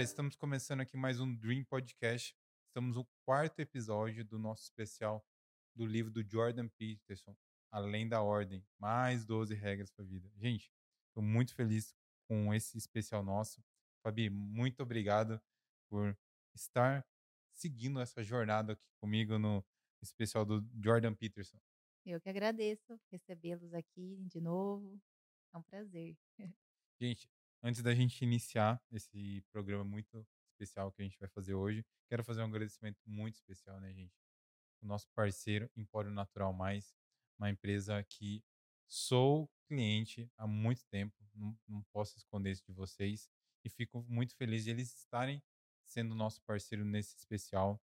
galera, estamos começando aqui mais um Dream Podcast. Estamos no quarto episódio do nosso especial do livro do Jordan Peterson, Além da Ordem, mais 12 regras para a vida. Gente, estou muito feliz com esse especial nosso. Fabi, muito obrigado por estar seguindo essa jornada aqui comigo no especial do Jordan Peterson. Eu que agradeço recebê-los aqui de novo. É um prazer. Gente, antes da gente iniciar esse programa muito especial que a gente vai fazer hoje, quero fazer um agradecimento muito especial, né, gente? O nosso parceiro Empório Natural Mais, uma empresa que sou cliente há muito tempo, não, não posso esconder isso de vocês e fico muito feliz de eles estarem sendo nosso parceiro nesse especial.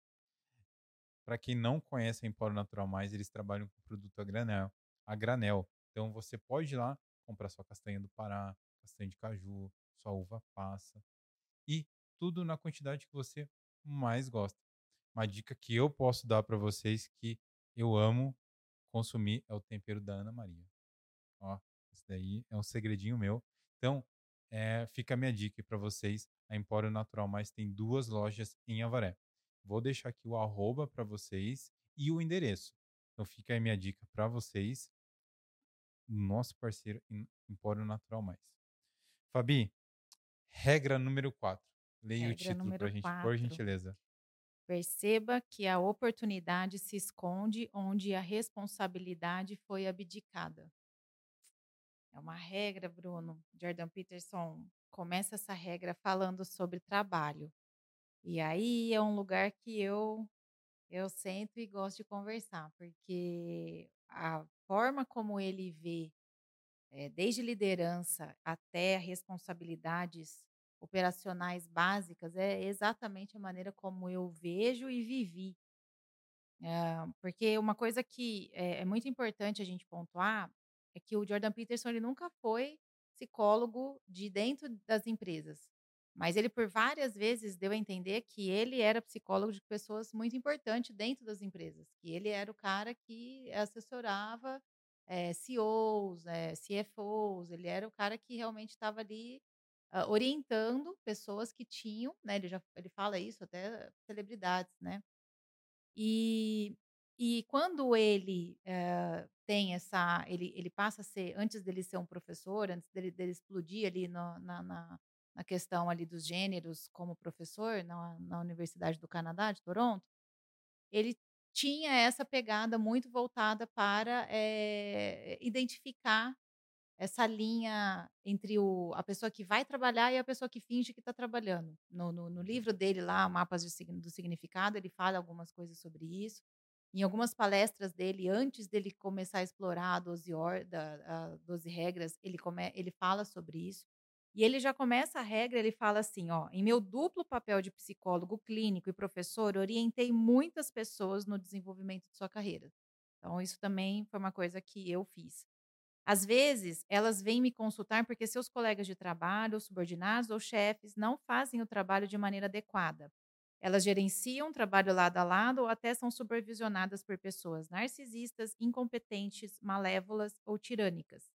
Para quem não conhece a Empório Natural Mais, eles trabalham com produto a granel, a granel. Então você pode ir lá comprar sua castanha do Pará, castanha de caju, sua uva passa e tudo na quantidade que você mais gosta. Uma dica que eu posso dar para vocês que eu amo consumir é o tempero da Ana Maria. Ó, daí é um segredinho meu. Então, é, fica a minha dica para vocês. A Empório Natural Mais tem duas lojas em Avaré. Vou deixar aqui o arroba para vocês e o endereço. Então fica aí minha dica para vocês. Nosso parceiro Empório Natural Mais. Fabi, regra número 4. Leia o título para a gente, por gentileza. Perceba que a oportunidade se esconde onde a responsabilidade foi abdicada. É uma regra, Bruno. Jordan Peterson começa essa regra falando sobre trabalho. E aí é um lugar que eu eu sento e gosto de conversar, porque a forma como ele vê, eh, desde liderança até responsabilidades operacionais básicas, é exatamente a maneira como eu vejo e vivi. Eh, porque uma coisa que é é muito importante a gente pontuar é que o Jordan Peterson ele nunca foi psicólogo de dentro das empresas. Mas ele por várias vezes deu a entender que ele era psicólogo de pessoas muito importantes dentro das empresas, que ele era o cara que assessorava, eh, CEOs, eh, CFOs, ele era o cara que realmente estava ali, hã, orientando pessoas que tinham, né, ele já ele fala isso até celebridades, né. E e quando ele, hã, tem essa ele ele passa a ser antes dele ser um professor, antes dele dele explodir ali no na na na questão ali dos gêneros como professor na na Universidade do Canadá, de Toronto, ele tinha essa pegada muito voltada para, eh, identificar essa linha entre o a pessoa que vai trabalhar e a pessoa que finge que está trabalhando. No no no livro dele lá, Mapas do Significado, ele fala algumas coisas sobre isso. Em algumas palestras dele, antes dele começar a explorar a 12 or da a 12 regras, ele come ele fala sobre isso. E ele já começa a regra, ele fala assim: "Ó, em meu duplo papel de psicólogo clínico e professor, orientei muitas pessoas no desenvolvimento de sua carreira". Então isso também foi uma coisa que eu fiz. Às vezes, elas vêm me consultar porque seus colegas de trabalho, subordinados ou chefes não fazem o trabalho de maneira adequada. Elas gerenciam o trabalho lado a lado ou até são supervisionadas por pessoas narcisistas, incompetentes, malévolas ou tirânicas.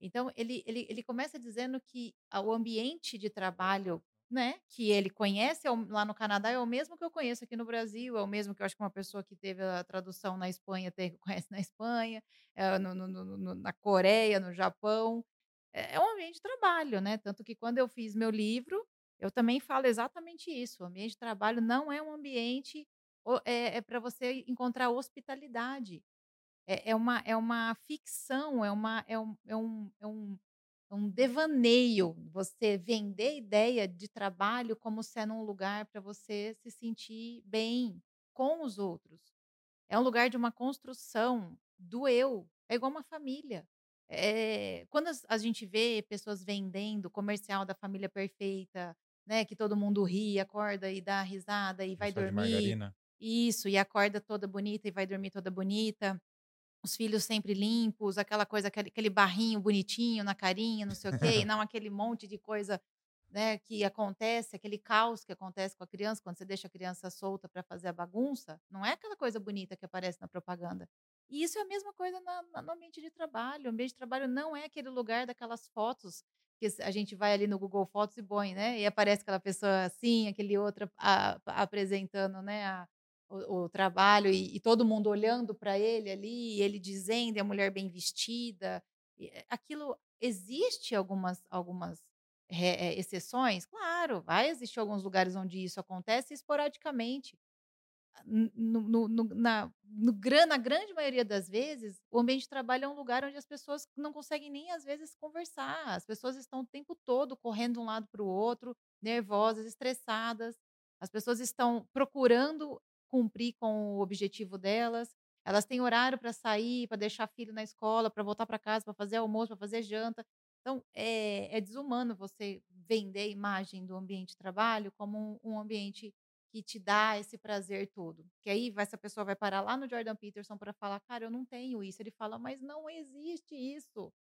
Então ele ele ele começa dizendo que o ambiente de trabalho, né, que ele conhece é lá no Canadá é o mesmo que eu conheço aqui no Brasil, é o mesmo que eu acho que uma pessoa que teve a tradução na Espanha tem conhece na Espanha, eh, no no no na Coreia, no Japão. É é um ambiente de trabalho, né, tanto que quando eu fiz meu livro, eu também falo exatamente isso, o ambiente de trabalho não é um ambiente é é pra você encontrar hospitalidade. É é uma é uma ficção, é uma é um é um é um é um devaneio você vender ideia de trabalho como sendo um lugar para você se sentir bem com os outros. É um lugar de uma construção do eu, é igual uma família. Eh, quando a gente vê pessoas vendendo comercial da família perfeita, né, que todo mundo ri, acorda e dá risada e vai de dormir margarina. isso, e acorda toda bonita e vai dormir toda bonita. Os filhos sempre limpos, aquela coisa, aquele aquele barrinho bonitinho na carinha, não sei o quê, e não aquele monte de coisa, né, que acontece, aquele caos que acontece com a criança, quando você deixa a criança solta para fazer a bagunça, não é aquela coisa bonita que aparece na propaganda. E isso é a mesma coisa na na no ambiente de trabalho. O ambiente de trabalho não é aquele lugar daquelas fotos que a gente vai ali no Google Fotos e põe, né, e aparece aquela pessoa assim, aquele outro a apresentando, né, a o o trabalho e e todo mundo olhando para ele ali, ele dizendo, e a mulher bem vestida. Eh, aquilo existe algumas algumas, re eh, exceções? Claro, vai existir alguns lugares onde isso acontece esporadicamente. N no no no na grande maioria das vezes, o ambiente de trabalho é um lugar onde as pessoas não conseguem nem, às vezes, conversar. As pessoas estão o tempo todo correndo de um lado para o outro, nervosas, estressadas. As pessoas estão procurando cumprir com o objetivo delas. Elas têm horário para sair, para deixar filho na escola, para voltar para casa, para fazer almoço, para fazer janta. Então, é é desumano você vender a imagem do ambiente de trabalho como um um ambiente que te dá esse prazer todo. Que aí essa pessoa vai parar lá no Jordan Peterson para falar: "Cara, eu não tenho isso". Ele fala: "Mas não existe isso".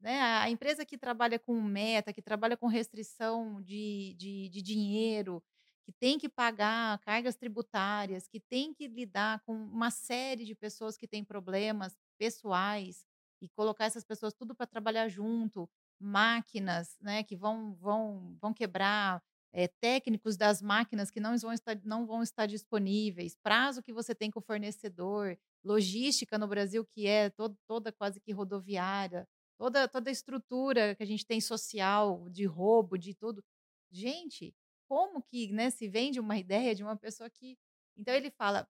Né, a a empresa que trabalha com meta, que trabalha com restrição de de de dinheiro, que tem que pagar cargas tributárias, que tem que lidar com uma série de pessoas que têm problemas pessoais, e colocar essas pessoas tudo para trabalhar junto, máquinas, né, que vão vão vão quebrar, eh, técnicos das máquinas que não vão estar não vão estar disponíveis, prazo que você tem com o fornecedor, logística no Brasil que é to toda quase que rodoviária, toda toda a estrutura que a gente tem social, de roubo, de tudo. Gente, como que, né, se vende uma ideia de uma pessoa que então ele fala: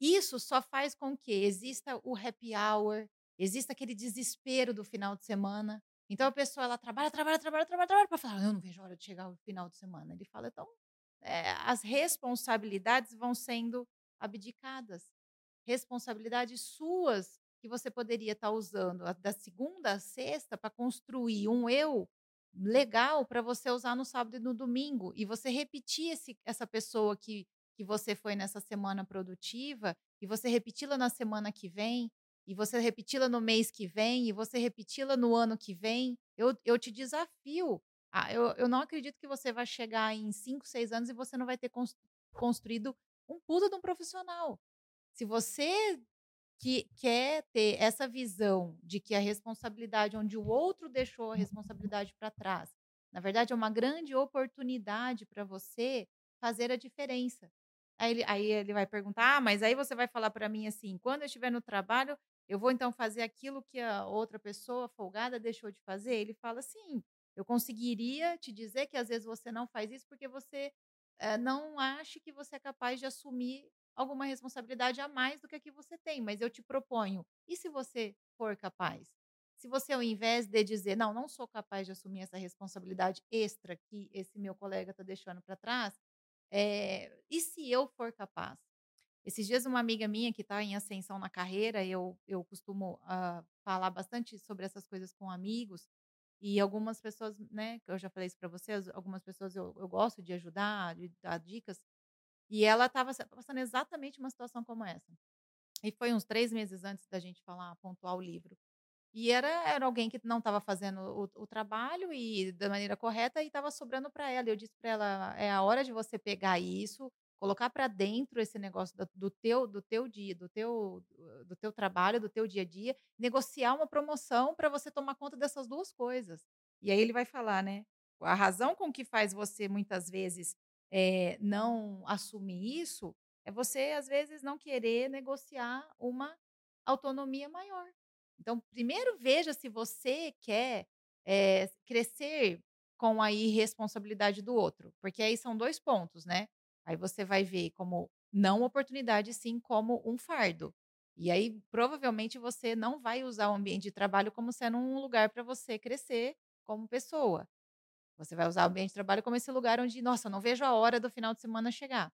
"Isso só faz com que exista o happy hour, exista aquele desespero do final de semana". Então a pessoa ela trabalha, trabalha, trabalha, trabalha, trabalha para falar: "Eu não vejo a hora de chegar o final de semana". Ele fala: "Então, eh, as responsabilidades vão sendo abdicadas. Responsabilidades suas que você poderia estar usando a da segunda à sexta para construir um eu legal para você usar no sábado e no domingo, e você repetir esse essa pessoa que que você foi nessa semana produtiva, e você repeti-la na semana que vem, e você repeti-la no mês que vem, e você repeti-la no ano que vem. Eu eu te desafio a eu eu não acredito que você vai chegar em 5, 6 anos e você não vai ter cons construído um puta de um profissional. Se você que quer ter essa visão de que a responsabilidade onde o outro deixou a responsabilidade para trás, na verdade é uma grande oportunidade para você fazer a diferença. Aí ele aí ele vai perguntar: "Ah, mas aí você vai falar para mim assim: 'Quando eu estiver no trabalho, eu vou então fazer aquilo que a outra pessoa folgada deixou de fazer?'". Ele fala: "Sim, eu conseguiria te dizer que às vezes você não faz isso porque você, eh, não acha que você é capaz de assumir alguma responsabilidade a mais do que a que você tem, mas eu te proponho, e se você for capaz? Se você ao invés de dizer: 'Não, não sou capaz de assumir essa responsabilidade extra que esse meu colega está deixando para trás', eh, e se eu for capaz?". Esses dias uma amiga minha que está em ascensão na carreira, eu eu costumo, hã, falar bastante sobre essas coisas com amigos, e algumas pessoas, né, eu já falei isso para vocês, algumas pessoas eu eu gosto de ajudar, de dar dicas, e ela estava passando exatamente uma situação como essa. E foi uns 3 meses antes da gente falar pontuar o livro. E era era alguém que não estava fazendo o o trabalho e da maneira correta e estava sobrando para ela, eu disse para ela: "É a hora de você pegar isso, colocar para dentro esse negócio da do teu do teu dia, do teu do teu trabalho, do teu dia a dia, negociar uma promoção para você tomar conta dessas 2 coisas". E aí ele vai falar, né, a razão com que faz você muitas vezes, eh, não assumir isso, é você às vezes não querer negociar uma autonomia maior. Então primeiro veja se você quer, eh, crescer com a irresponsabilidade do outro, porque aí são 2 pontos, né. Aí você vai ver como não oportunidade, sim como um fardo. E aí provavelmente você não vai usar o ambiente de trabalho como sendo um lugar para você crescer como pessoa. Você vai usar o ambiente de trabalho como esse lugar onde: "Nossa, não vejo a hora do final de semana chegar".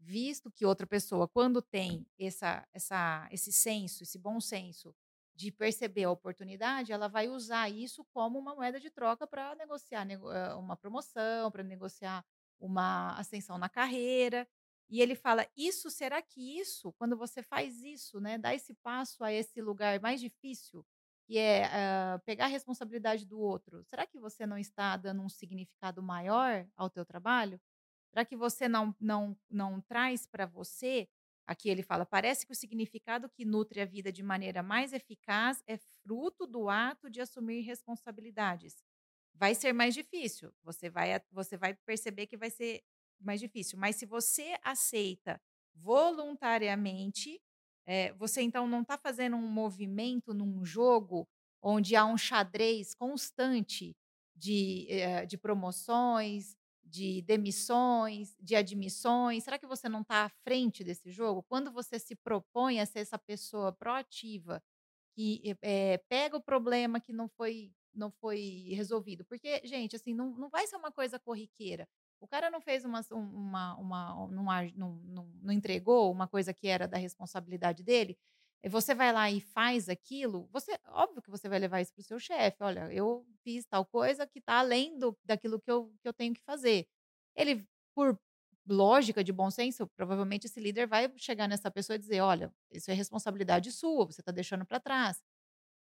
Visto que outra pessoa quando tem essa essa esse senso, esse bom senso de perceber a oportunidade, ela vai usar isso como uma moeda de troca para negociar nego hã, uma promoção, para negociar uma ascensão na carreira. E ele fala: "Isso será que isso, quando você faz isso, né, dá esse passo a esse lugar mais difícil, que é, hã, pegar a responsabilidade do outro, será que você não está dando um significado maior ao teu trabalho? Será que você não não não traz para você Aqui ele fala: "Parece que o significado que nutre a vida de maneira mais eficaz é fruto do ato de assumir responsabilidades. Vai ser mais difícil, você vai você vai perceber que vai ser mais difícil, mas se você aceita voluntariamente, eh, você então não está fazendo um movimento num jogo onde há um xadrez constante de, eh, de promoções, de demissões, de admissões. Será que você não está à frente desse jogo? Quando você se propõe a ser essa pessoa proativa que, eh, pega o problema que não foi não foi resolvido, porque, gente, assim, não não vai ser uma coisa corriqueira. O cara não fez umas um uma uma não não não entregou uma coisa que era da responsabilidade dele, você vai lá e faz aquilo, você óbvio que você vai levar isso para o seu chefe: "Olha, eu fiz tal coisa que está além do daquilo que eu que eu tenho que fazer". Ele, por lógica de bom senso, provavelmente esse líder vai chegar nessa pessoa e dizer: "Olha, isso é responsabilidade sua, você está deixando para trás".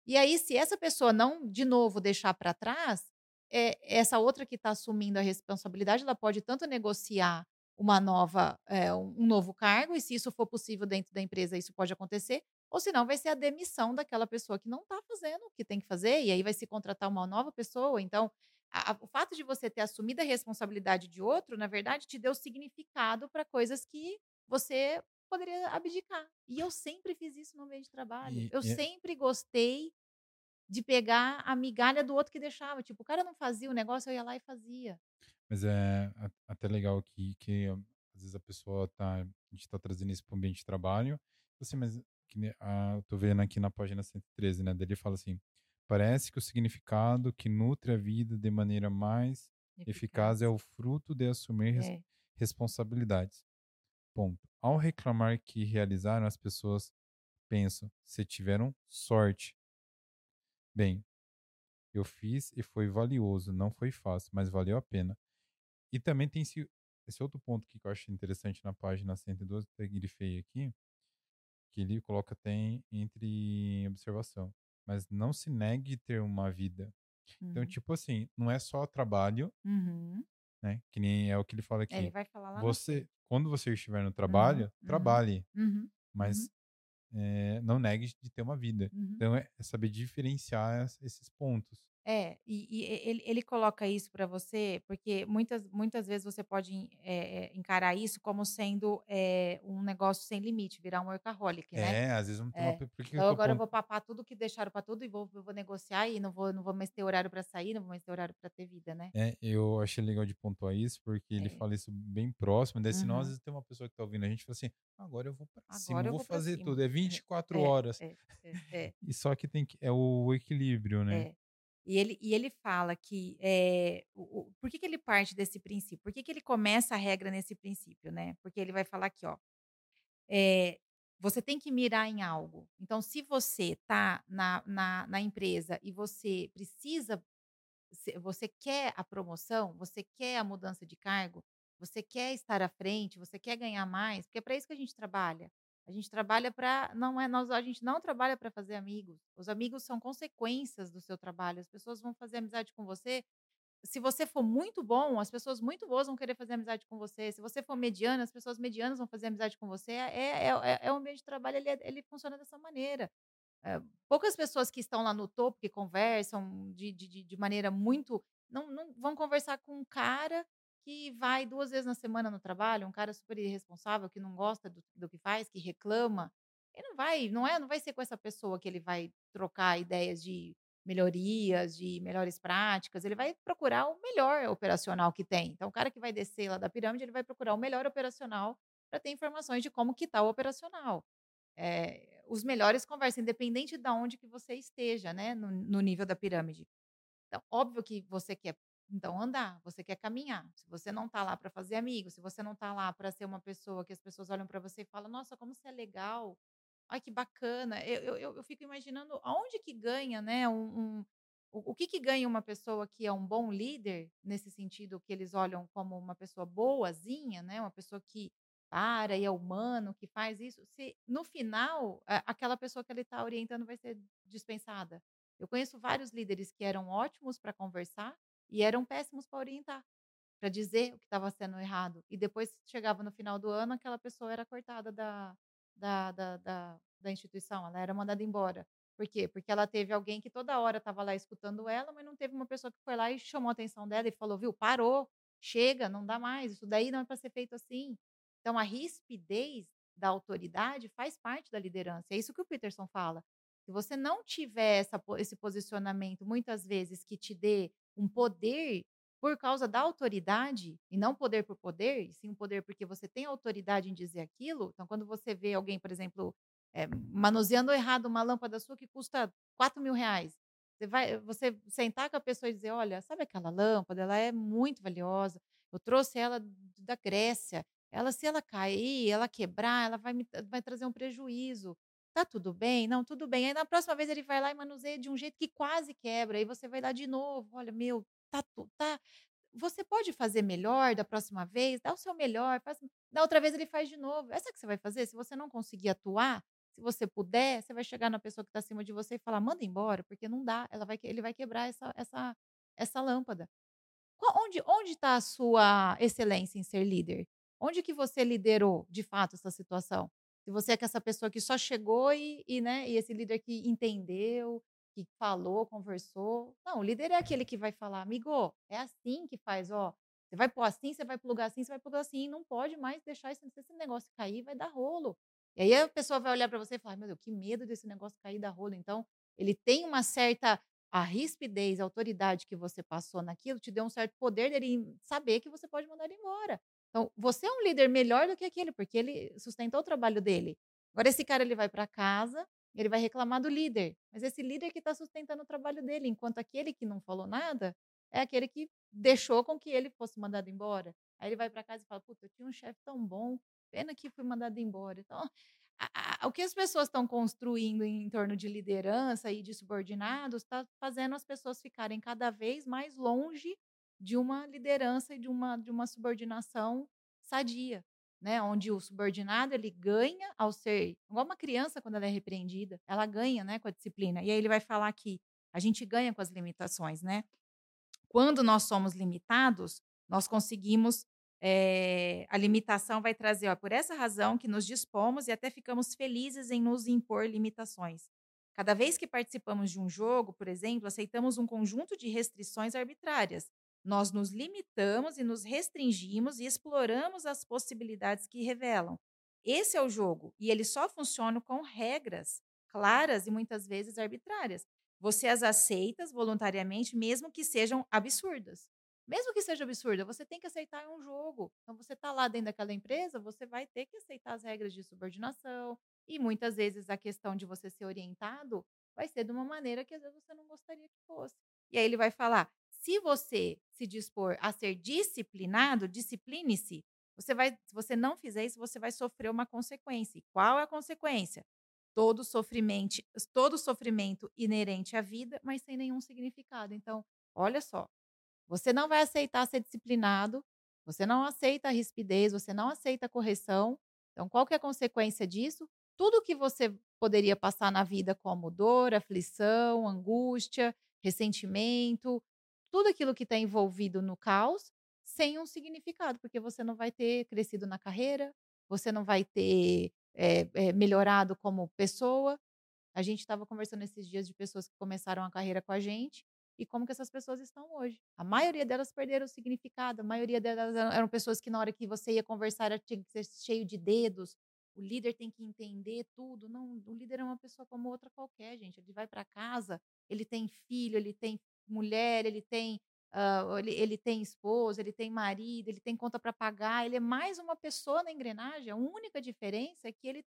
E aí, se essa pessoa não, de novo, deixar para trás, eh, essa outra que está assumindo a responsabilidade, ela pode tanto negociar uma nova eh, um novo cargo, e se isso for possível dentro da empresa, isso pode acontecer, ou senão vai ser a demissão daquela pessoa que não está fazendo o que tem que fazer, e aí vai se contratar uma nova pessoa. Então, a a o fato de você ter assumido a responsabilidade de outro, na verdade, te deu significado para coisas que você poderia abdicar. E eu sempre fiz isso no ambiente de trabalho. E Eu e sempre gostei de pegar a migalha do outro que deixava. Tipo, o cara não fazia o negócio, eu ia lá e fazia. Mas é até legal aqui que, às vezes, a pessoa tá a gente tá trazendo isso para o ambiente de trabalho, assim, mas que ah, eu tô vendo aqui na página 113, né, daí ele fala assim: "Parece que o significado que nutre a vida de maneira mais eficaz é Eficaz. o fruto de assumir É. responsabilidades. Ponto. Ao reclamar que realizaram, as pessoas pensam: 'Se tiveram sorte'". Bem, eu fiz e foi valioso, não foi fácil, mas valeu a pena. E também tem esse esse outro ponto que eu acho interessante na página 112, até grifei aqui, que ele coloca até em entre observação: "Mas não se negue ter uma vida". Então, Uhum. tipo assim, não é só trabalho Uhum. né, que nem é o que ele fala É, ele aqui, vai falar lá você quando você estiver no Uhum, trabalho, uhum, trabalhe, uhum, uhum. mas, eh, não negue de ter uma vida. Uhum. Então é saber diferenciar ess esses pontos. É, e e ele ele coloca isso pra você, porque muitas muitas vezes você pode eh, encarar isso como sendo, eh, um negócio sem limite, virar um workaholic, né. É, às vezes não tem uma É, pe por que eu então tô agora eu vou papar tudo que deixaram pra tudo e vou vou negociar e não vou não vou mais ter horário pra sair, não vou mais ter horário pra ter vida, né. É, eu achei legal de pontuar isso, porque ele É. fala isso bem próximo, daí senão às Uhum. vezes tem uma pessoa que tá ouvindo a gente e fala assim: "Agora eu vou pra cima, Agora eu eu vou vou fazer cima. tudo, é 24 É, horas". é, é, é. E só que tem que é o equilíbrio, né. É. E ele e ele fala que, eh, o o por que que ele parte desse princípio? Por que que ele começa a regra nesse princípio, né. Porque ele vai falar aqui, ó, eh, você tem que mirar em algo. Então se você tá na na na empresa e você precisa você quer a promoção, você quer a mudança de cargo, você quer estar à frente, você quer ganhar mais, porque é pra isso que a gente trabalha. A gente trabalha pra não é nós a gente não trabalha pra fazer amigos, os amigos são consequências do seu trabalho, as pessoas vão fazer amizade com você. Se você for muito bom, as pessoas muito boas vão querer fazer amizade com você, se você for mediana, as pessoas medianas vão fazer amizade com você, é é é é o ambiente de trabalho, ele é ele funciona dessa maneira. Eh, poucas pessoas que estão lá no topo, que conversam de de de maneira muito não não vão conversar com um cara que vai 2 vezes na semana no trabalho, um cara super irresponsável, que não gosta do do que faz, que reclama. Ele não vai não é não vai ser com essa pessoa que ele vai trocar ideias de melhorias, de melhores práticas, ele vai procurar o melhor operacional que tem. Então o cara que vai descer lá da pirâmide, ele vai procurar o melhor operacional pra ter informações de como que tá o operacional. Eh, os melhores conversam, independente da onde que você esteja, né, no no nível da pirâmide. Então, óbvio que você quer, então andar, você quer caminhar, se você não tá lá pra fazer amigos, se você não tá lá pra ser uma pessoa que as pessoas olham pra você e falam: "Nossa, como você é legal, ai que bacana", eu eu eu fico imaginando aonde que ganha, né, um um o o que que ganha uma pessoa que é um bom líder, nesse sentido que eles olham como uma pessoa boazinha, né, uma pessoa que para e é humano, que faz isso, se no final aquela pessoa que ele tá orientando vai ser dispensada. Eu conheço vários líderes que eram ótimos pra conversar e eram péssimos pra orientar, pra dizer o que estava sendo errado, e depois chegava no final do ano, aquela pessoa era cortada da da da da da instituição, ela era mandada embora. Por quê? Porque ela teve alguém que toda hora estava lá escutando ela, mas não teve uma pessoa que foi lá e chamou a atenção dela e falou: "Viu, parou, chega, não dá mais, isso daí não é para ser feito assim". Então a rispidez da autoridade faz parte da liderança, é isso que o Peterson fala. Se você não tiver essa esse posicionamento, muitas vezes, que te dê um poder por causa da autoridade, e não poder por poder, sim um poder porque você tem autoridade em dizer aquilo, então quando você vê alguém, por exemplo, eh, manuseando errado uma lâmpada sua que custa R$4.000, você vai você sentar com a pessoa e dizer: "Olha, sabe aquela lâmpada? Ela é muito valiosa, eu trouxe ela da Grécia, ela se ela cair, ela quebrar, ela vai me vai trazer um prejuízo. Tá tudo bem? Não, tudo bem". Aí na próxima vez ele vai lá e manuseia de um jeito que quase quebra, aí você vai lá de novo: "Olha, meu, tá tá você pode fazer melhor da próxima vez? Dá o seu melhor, faz" da outra vez ele faz de novo. Essa que você vai fazer? Se você não conseguir atuar, se você puder, você vai chegar na pessoa que está acima de você e falar: "Manda embora, porque não dá, ela vai ele vai quebrar essa essa essa lâmpada". Onde onde está a sua excelência em ser líder? Onde que você liderou, de fato, essa situação? Se você é que essa pessoa que só chegou e e, né, e esse líder que entendeu, que falou, conversou. Não, o líder é aquele que vai falar: "Amigo, é assim que faz, ó, você vai pôr assim, você vai plugar assim, você vai plugar assim, não pode mais deixar esse esse negócio cair, vai dar rolo". E aí a pessoa vai olhar para você e falar: "Meu Deus, que medo desse negócio cair dar rolo". Então, ele tem uma certa a rispidez, a autoridade que você passou naquilo te deu um certo poder dele saber que você pode mandar ele embora. Então, você é um líder melhor do que aquele, porque ele sustentou o trabalho dele. Agora esse cara ele vai para casa, ele vai reclamar do líder, mas esse líder que está sustentando o trabalho dele, enquanto aquele que não falou nada, é aquele que deixou com que ele fosse mandado embora. Aí ele vai para casa e fala: "Puta, eu tinha um chefe tão bom, pena que fui mandado embora". Então, a a o que as pessoas estão construindo em torno de liderança e de subordinados, está fazendo as pessoas ficarem cada vez mais longe de uma liderança e de uma de uma subordinação sadia, né, onde o subordinado ele ganha ao ser igual uma criança quando ela é repreendida, ela ganha, né, com a disciplina. E aí ele vai falar que a gente ganha com as limitações, né. Quando nós somos limitados, nós conseguimos, eh, a limitação vai trazer, ó: "Por essa razão que nos dispomos e até ficamos felizes em nos impor limitações. Cada vez que participamos de um jogo, por exemplo, aceitamos um conjunto de restrições arbitrárias. Nós nos limitamos e nos restringimos e exploramos as possibilidades que revelam. Esse é o jogo, e ele só funciona com regras claras e muitas vezes arbitrárias. Você as aceitas voluntariamente, mesmo que sejam absurdas. Mesmo que seja absurda, você tem que aceitar, é um jogo. Então você está lá dentro daquela empresa, você vai ter que aceitar as regras de subordinação, e muitas vezes a questão de você ser orientado vai ser de uma maneira que às vezes você não gostaria que fosse. E aí ele vai falar: "Se você se dispor a ser disciplinado, discipline-se, você vai se você não fizer isso, você vai sofrer uma consequência. E qual é a consequência? Todo sofrimente todo sofrimento inerente à vida, mas sem nenhum significado. Então, olha só, você não vai aceitar ser disciplinado, você não aceita a rispidez, você não aceita a correção, então qual que é a consequência disso? Tudo que você poderia passar na vida como dor, aflição, angústia, ressentimento, tudo aquilo que está envolvido no caos, sem um significado, porque você não vai ter crescido na carreira, você não vai ter, eh eh, melhorado como pessoa. A gente estava conversando esses dias de pessoas que começaram a carreira com a gente, e como que essas pessoas estão hoje. A maioria delas perderam o significado, a maioria delas eram eram pessoas que na hora que você ia conversar era tinha que ser cheio de dedos, o líder tem que entender tudo. Não, o líder é uma pessoa como outra qualquer, gente. Ele vai para casa, ele tem filho, ele tem mulher, ele tem, hã, ele ele tem esposa, ele tem marido, ele tem conta para pagar, ele é mais uma pessoa na engrenagem, a única diferença é que ele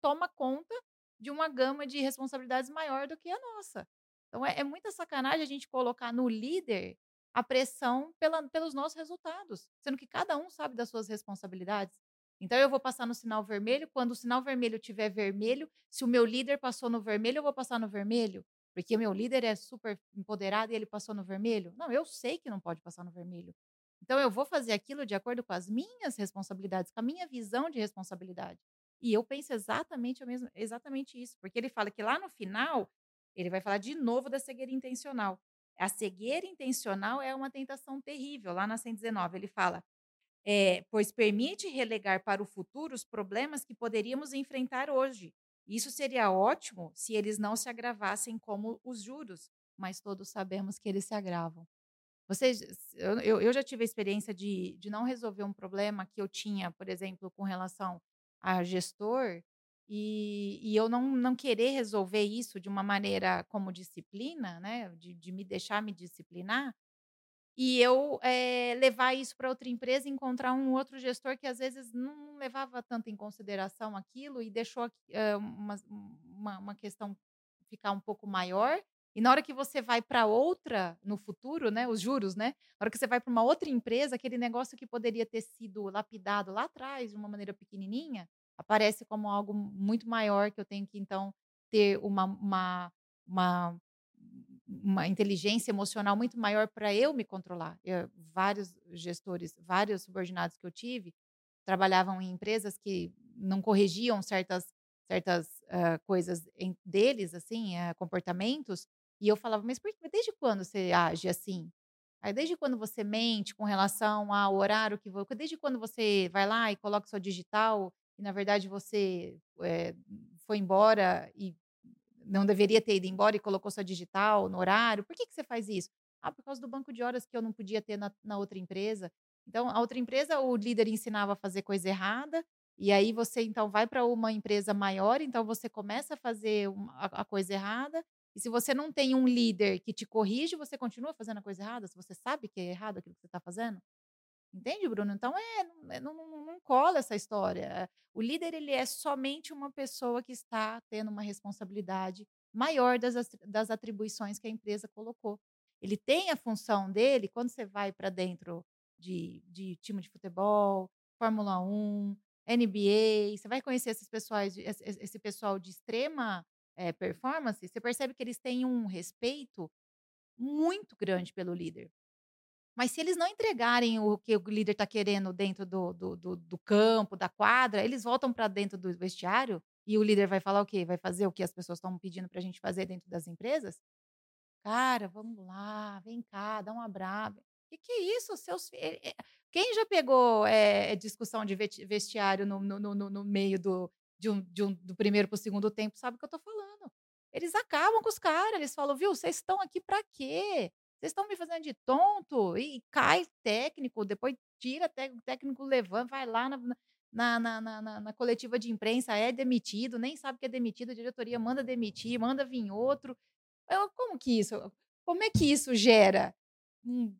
toma conta de uma gama de responsabilidades maior do que a nossa. Então é é muita sacanagem a gente colocar no líder a pressão pela pelos nossos resultados, sendo que cada um sabe das suas responsabilidades. Então eu vou passar no sinal vermelho, quando o sinal vermelho estiver vermelho, se o meu líder passou no vermelho, eu vou passar no vermelho, porque meu líder é super empoderado e ele passou no vermelho? Não, eu sei que não pode passar no vermelho. Então eu vou fazer aquilo de acordo com as minhas responsabilidades, com a minha visão de responsabilidade. E eu penso exatamente o mesmo exatamente isso, porque ele fala que lá no final, ele vai falar de novo da cegueira intencional. A cegueira intencional é uma tentação terrível, lá na 119 ele fala eh, pois permite relegar para o futuro os problemas que poderíamos enfrentar hoje. Isso seria ótimo se eles não se agravassem como os juros, mas todos sabemos que eles se agravam. Vocês eu eu já tive a experiência de de não resolver um problema que eu tinha, por exemplo, com relação a gestor, e e eu não não querer resolver isso de uma maneira como disciplina, né, de de me deixar me disciplinar, e eu, eh, levar isso para outra empresa e encontrar um outro gestor que às vezes não levava tanto em consideração aquilo e deixou hã, umas uma uma questão ficar um pouco maior, e na hora que você vai para outra no futuro, né, os juros, né, na hora que você vai para uma outra empresa, aquele negócio que poderia ter sido lapidado lá atrás de uma maneira pequenininha, aparece como algo muito maior que eu tenho que então ter uma uma uma uma inteligência emocional muito maior para eu me controlar. Eu vários gestores, vários subordinados que eu tive, trabalhavam em empresas que não corrigiam certas certas, hã, coisas em deles, assim, eh, comportamentos, e eu falava: "Mas por que desde quando você age assim? Aí desde quando você mente com relação ao horário que vo desde quando você vai lá e coloca seu digital e na verdade você, eh, foi embora e não deveria ter ido embora e colocou sua digital no horário, por que que você faz isso? "Ah, por causa do banco de horas que eu não podia ter na na outra empresa". Então a outra empresa, o líder ensinava a fazer coisa errada, e aí você então vai para uma empresa maior, então você começa a fazer uma a coisa errada, e se você não tem um líder que te corrige, você continua fazendo a coisa errada, se você sabe que é errado aquilo que você está fazendo. Entende, Bruno? Então é, é não não não cola essa história. O líder ele é somente uma pessoa que está tendo uma responsabilidade maior das as das atribuições que a empresa colocou. Ele tem a função dele quando você vai para dentro de de time de futebol, Fórmula 1, NBA, você vai conhecer esses pessoais esse pessoal de extrema, eh, performance, você percebe que eles têm um respeito muito grande pelo líder. Mas se eles não entregarem o que o líder está querendo dentro do do do do campo, da quadra, eles voltam para dentro do vestiário e o líder vai falar o quê? Vai fazer o que as pessoas estão pedindo para a gente fazer dentro das empresas? "Cara, vamos lá, vem cá, dá um abraço". Que que é isso? Seus eh eh, quem já pegou, eh, discussão de vestiário no no no no meio do de um de um do primeiro para o segundo tempo sabe o que eu estou falando. Eles acabam com os cara, eles falam: "Viu, vocês estão aqui para quê? Vocês estão me fazendo de tonto?" E cai técnico, depois tira té o técnico levanta, vai lá na na na na na na coletiva de imprensa, é demitido, nem sabe que é demitido, a diretoria manda demitir, manda vir outro. Eu como que isso como é que isso gera, hum,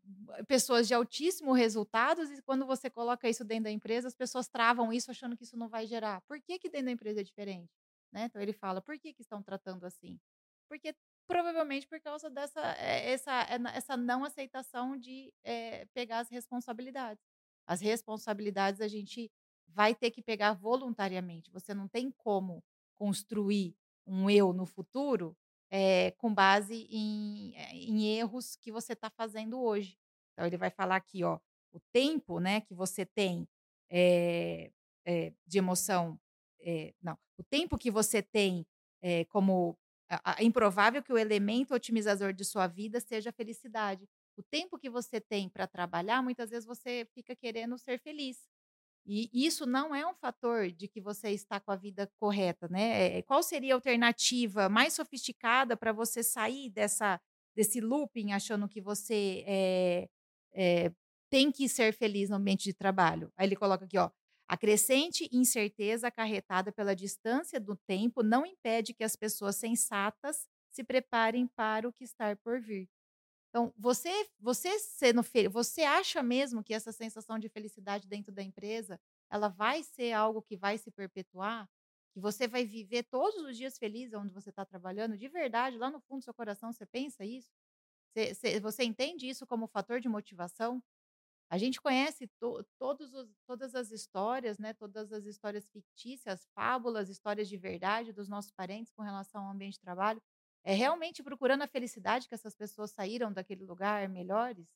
pessoas de altíssimo resultados e quando você coloca isso dentro da empresa, as pessoas travam isso achando que isso não vai gerar. Por que que dentro da empresa é diferente? Né, então ele fala: "Por que que estão tratando assim?" Porque provavelmente por causa dessa, eh, essa essa não aceitação de, eh, pegar as responsabilidades. As responsabilidades a gente vai ter que pegar voluntariamente, você não tem como construir um eu no futuro, eh, com base em, eh, em erros que você está fazendo hoje. Então ele vai falar aqui, ó, o tempo, né, que você tem, eh eh, de emoção, eh, não, o tempo que você tem, eh, como a improvável que o elemento otimizador de sua vida seja a felicidade. O tempo que você tem para trabalhar, muitas vezes você fica querendo ser feliz. E isso não é um fator de que você está com a vida correta, né, eh, qual seria a alternativa mais sofisticada para você sair dessa desse looping achando que você, eh eh, tem que ser feliz no ambiente de trabalho? Aí ele coloca aqui, ó: "A crescente incerteza acarretada pela distância do tempo não impede que as pessoas sensatas se preparem para o que está por vir". Então você você sendo fe você acha mesmo que essa sensação de felicidade dentro da empresa, ela vai ser algo que vai se perpetuar? Que você vai viver todos os dias feliz aonde você está trabalhando? De verdade, lá no fundo do seu coração, você pensa isso? Você você você entende isso como fator de motivação? A gente conhece to todos os todas as histórias, né, todas as histórias fictícias, fábulas, histórias de verdade dos nossos parentes com relação ao ambiente de trabalho. É realmente procurando a felicidade que essas pessoas saíram daquele lugar melhores?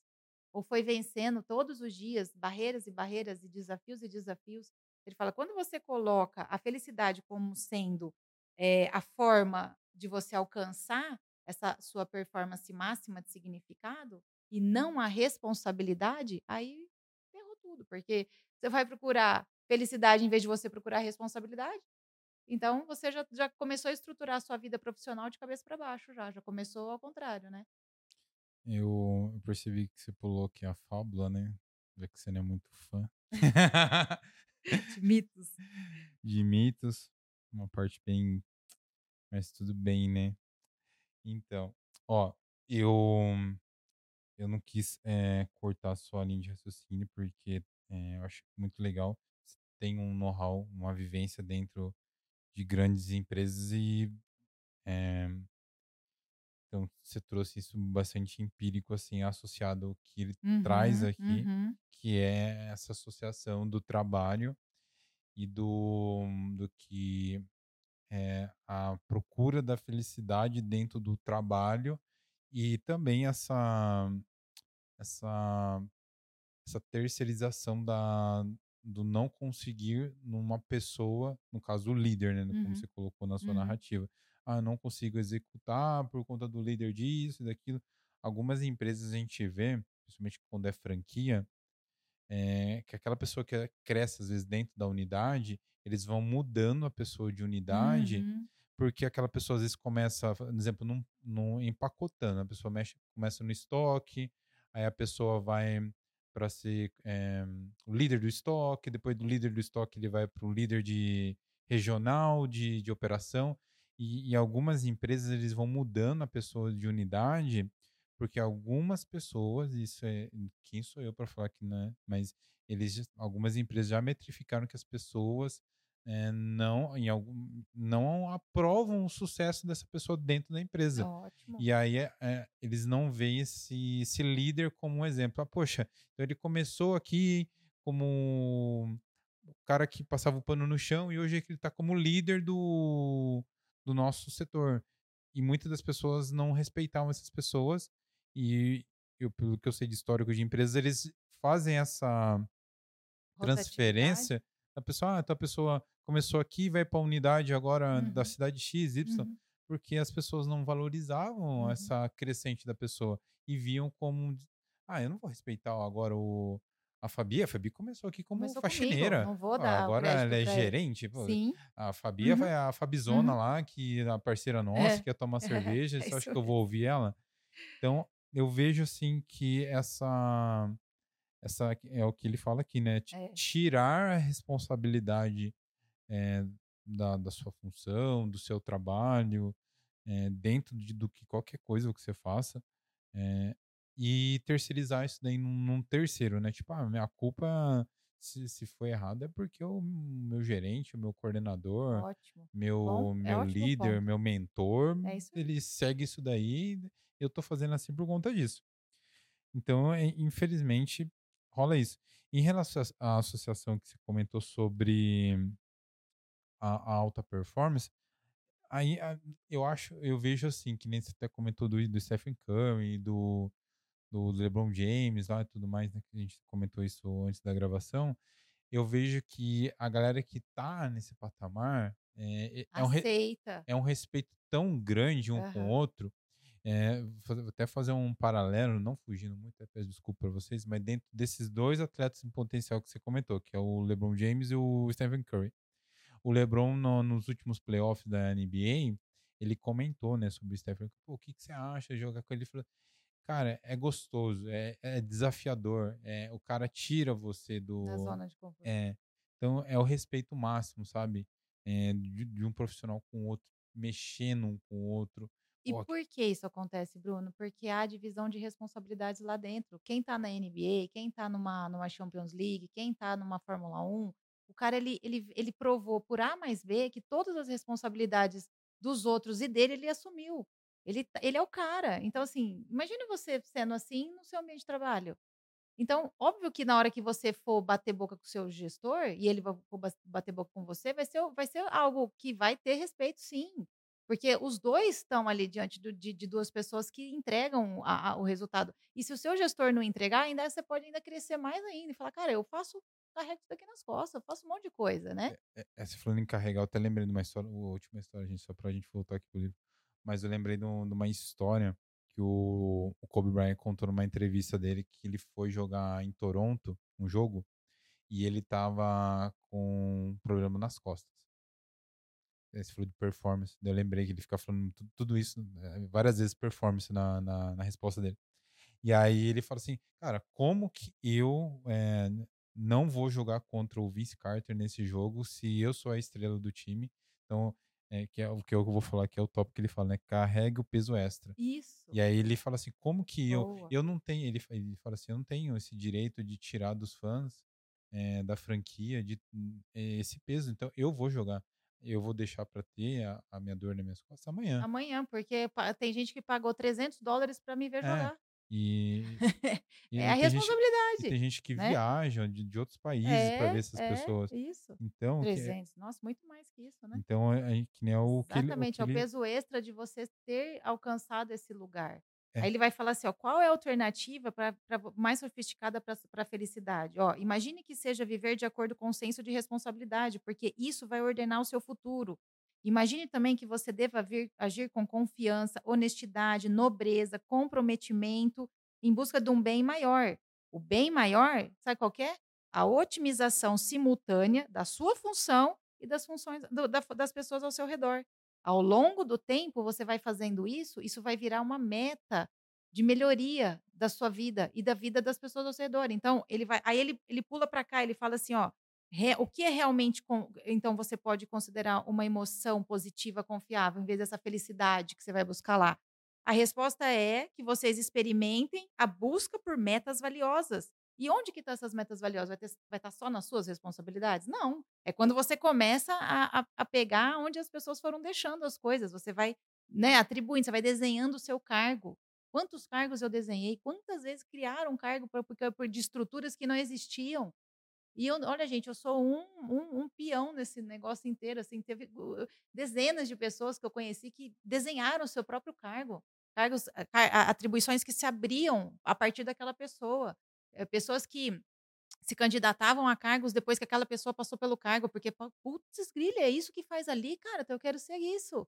Ou foi vencendo todos os dias barreiras e barreiras e desafios e desafios? Ele fala: "Quando você coloca a felicidade como sendo, eh, a forma de você alcançar essa sua performance máxima de significado, e não a responsabilidade, aí ferrou tudo". porque você vai procurar felicidade em vez de você procurar responsabilidade. Então você já já começou a estruturar a sua vida profissional de cabeça para baixo já, já começou ao contrário, né. Eu eu percebi que você pulou aqui a fábula, né, já que você não é muito fã. De mitos. De mitos, uma parte bem mas tudo bem, né. Então, ó, eu eu não quis, eh, cortar a sua linha de raciocínio, porque, eh, eu acho muito legal. Você tem um know-how, uma vivência dentro de grandes empresas e, eh, então você trouxe isso bastante empírico, assim, associado ao que ele traz Uhum, aqui, uhum, que é essa associação do trabalho e do do que é a procura da felicidade dentro do trabalho e também essa essa essa terceirização da do não conseguir numa pessoa, no caso o líder, né, como uhum, você colocou na sua uhum, narrativa. Ah, não consigo executar por conta do líder disso e daquilo. Algumas empresas a gente vê, principalmente quando é franquia, eh, que aquela pessoa que, eh, cresce, às vezes, dentro da unidade, eles vão mudando a pessoa de unidade, uhum, porque aquela pessoa, às vezes, começa, por exemplo, num num empacotando, a pessoa mexe começa no estoque, aí a pessoa vai para ser, eh, o líder do estoque, depois do líder do estoque ele vai para o líder de regional de de operação, e e algumas empresas eles vão mudando a pessoa de unidade porque algumas pessoas, isso é quem sou eu para falar que não é, mas eles algumas empresas já metrificaram que as pessoas, eh, não em algum não aprovam o sucesso dessa pessoa dentro da empresa. ótimo. E aí, eh eh, eles não veem esse esse líder como um exemplo. "Ah, poxa, então ele começou aqui como o cara que passava o pano no chão e hoje é que ele está como líder do do nosso setor". E muitas das pessoas não respeitavam essas pessoas e eu, pelo que eu sei de histórico de empresas, eles fazem essa transferência da pessoa. Ah, a pessoa começou aqui, vai para a unidade agora da Uhum, cidade X, Y, uhum, porque as pessoas não valorizavam uhum. essa crescente da pessoa e viam como, ah, eu não vou respeitar agora o a Fabi, a Fabi começou aqui como Começou comigo, faxineira, não vou ah, dar agora ela é gerente, pô, Sim, a Fabi uhum, vai a Fabizona uhum. lá, que é a parceira nossa, É, que quer tomar cerveja, é você acha que eu vou ouvir ela? Então, eu vejo assim que essa essa é o que ele fala aqui, né, ti É, tirar a responsabilidade, eh, da da sua função, do seu trabalho, eh, dentro de do que qualquer coisa que você faça, eh, e terceirizar isso daí num num terceiro, né, tipo: "Ah, minha culpa se se foi errado é porque o meu gerente, o meu coordenador, ótimo. Bom, meu é meu líder, ponto. meu mentor, É ele segue isso daí, eu tô fazendo assim por conta disso". Então, infelizmente, rola isso. Em relação à associação que você comentou sobre a a alta performance, aí, ah, eu acho eu vejo assim, que nem você até comentou do do Stephen Curry, do do LeBron James lá e tudo mais, né, que a gente comentou isso antes da gravação, eu vejo que a galera que tá nesse patamar, eh, é é um re é um respeito tão grande um com o outro, eh, vou até fazer um paralelo, não fugindo muito, até peço desculpa para vocês, mas dentro desses 2 atletas em potencial que você comentou, que é o LeBron James e o Stephen Curry. O LeBron no nos últimos playoffs da NBA, ele comentou, né, sobre o Stephen Curry: "Pô, o que que você acha de jogar com ele?" Ele falou: "Cara, é gostoso, é é desafiador, eh, o cara tira você Da do" zona de conforto. é. Então é o respeito máximo, sabe, eh, de de um profissional com o outro, mexendo um com o outro. E por que isso acontece, Bruno? Porque há divisão de responsabilidades lá dentro. Quem tá na NBA, quem tá numa numa Champions League, quem tá numa Fórmula 1, o cara ele ele ele provou por A mais B que todas as responsabilidades dos outros e dele ele assumiu. Ele ta ele é o cara. Então, assim, imagine você sendo assim no seu ambiente de trabalho. Então, óbvio que na hora que você for bater boca com o seu gestor e ele for bater boca com você, vai ser vai ser algo que vai ter respeito sim, porque os 2 estão ali diante do de de 2 pessoas que entregam a a o resultado. E se o seu gestor não entregar, ainda você pode ainda crescer mais ainda e falar: "Cara, eu faço carrego isso daqui nas costas, eu faço um monte de coisa", né. É é é, você falando em carregar, eu até lembrei de uma história, a última história, gente, só pra gente voltar aqui pro livro, mas eu lembrei de um de uma história que o o Kobe Bryant contou numa entrevista dele que ele foi jogar em Toronto, um jogo, e ele estava com um problema nas costas. Você falou de performance, eu lembrei que ele fica falando tu tudo isso, eh, várias vezes performance na na na resposta dele. E aí ele fala assim: "Cara, como que eu, eh, não vou jogar contra o Vince Carter nesse jogo se eu sou a estrela do time?" Então, eh, que é o que eu vou falar que é o tópico que ele fala, né, carregue o peso extra. Isso. E aí ele fala assim: "Como que eu Boa. eu não tenho" ele ele fala assim: "Eu não tenho esse direito de tirar dos fãs, eh, da franquia de eh, esse peso, então eu vou jogar. Eu vou deixar pra ter a a minha dor nas minhas costas amanhã". Amanhã, porque tem gente que pagou $300 pra me ver É, jogar. e É e a tem gente responsabilidade, tem gente que né. viaja de de outros países pra ver É, essas é, pessoas. isso. Então que é 300, nossa, muito mais que isso, né. Então é aí que nem o que ele o Exatamente, que é o peso extra de você ter alcançado esse lugar. Aí É. ele vai falar assim ó: "Qual é a alternativa pra pra mais sofisticada pra pra felicidade? Ó, imagine que seja viver de acordo com o senso de responsabilidade, porque isso vai ordenar o seu futuro. Imagine também que você deva vir agir com confiança, honestidade, nobreza, comprometimento, em busca de um bem maior. O bem maior, sabe qual é? A otimização simultânea da sua função e das funções do da das pessoas ao seu redor. Ao longo do tempo, você vai fazendo isso, isso vai virar uma meta de melhoria da sua vida e da vida das pessoas ao seu redor". Então ele vai aí ele ele pula pra cá, ele fala assim ó: "Re o que é realmente com então você pode considerar uma emoção positiva confiável, em vez dessa felicidade que você vai buscar lá? A resposta é que vocês experimentem a busca por metas valiosas. E onde que estão essas metas valiosas? Vai ter vai estar só nas suas responsabilidades? Não, é quando você começa a a a pegar onde as pessoas foram deixando as coisas, você vai, né, atribuindo, você vai desenhando o seu cargo. Quantos cargos eu desenhei, quantas vezes criaram cargo pra porque por de estruturas que não existiam. E eu olha gente, eu sou um um um peão nesse negócio inteiro, assim, teve dezenas de pessoas que eu conheci que desenharam o seu próprio cargo. Cargos a atribuições que se abriam a partir daquela pessoa. Eh, pessoas que se candidatavam a cargos depois que aquela pessoa passou pelo cargo, porque fala: "Puts grila, é isso que faz ali, cara, então eu quero ser isso".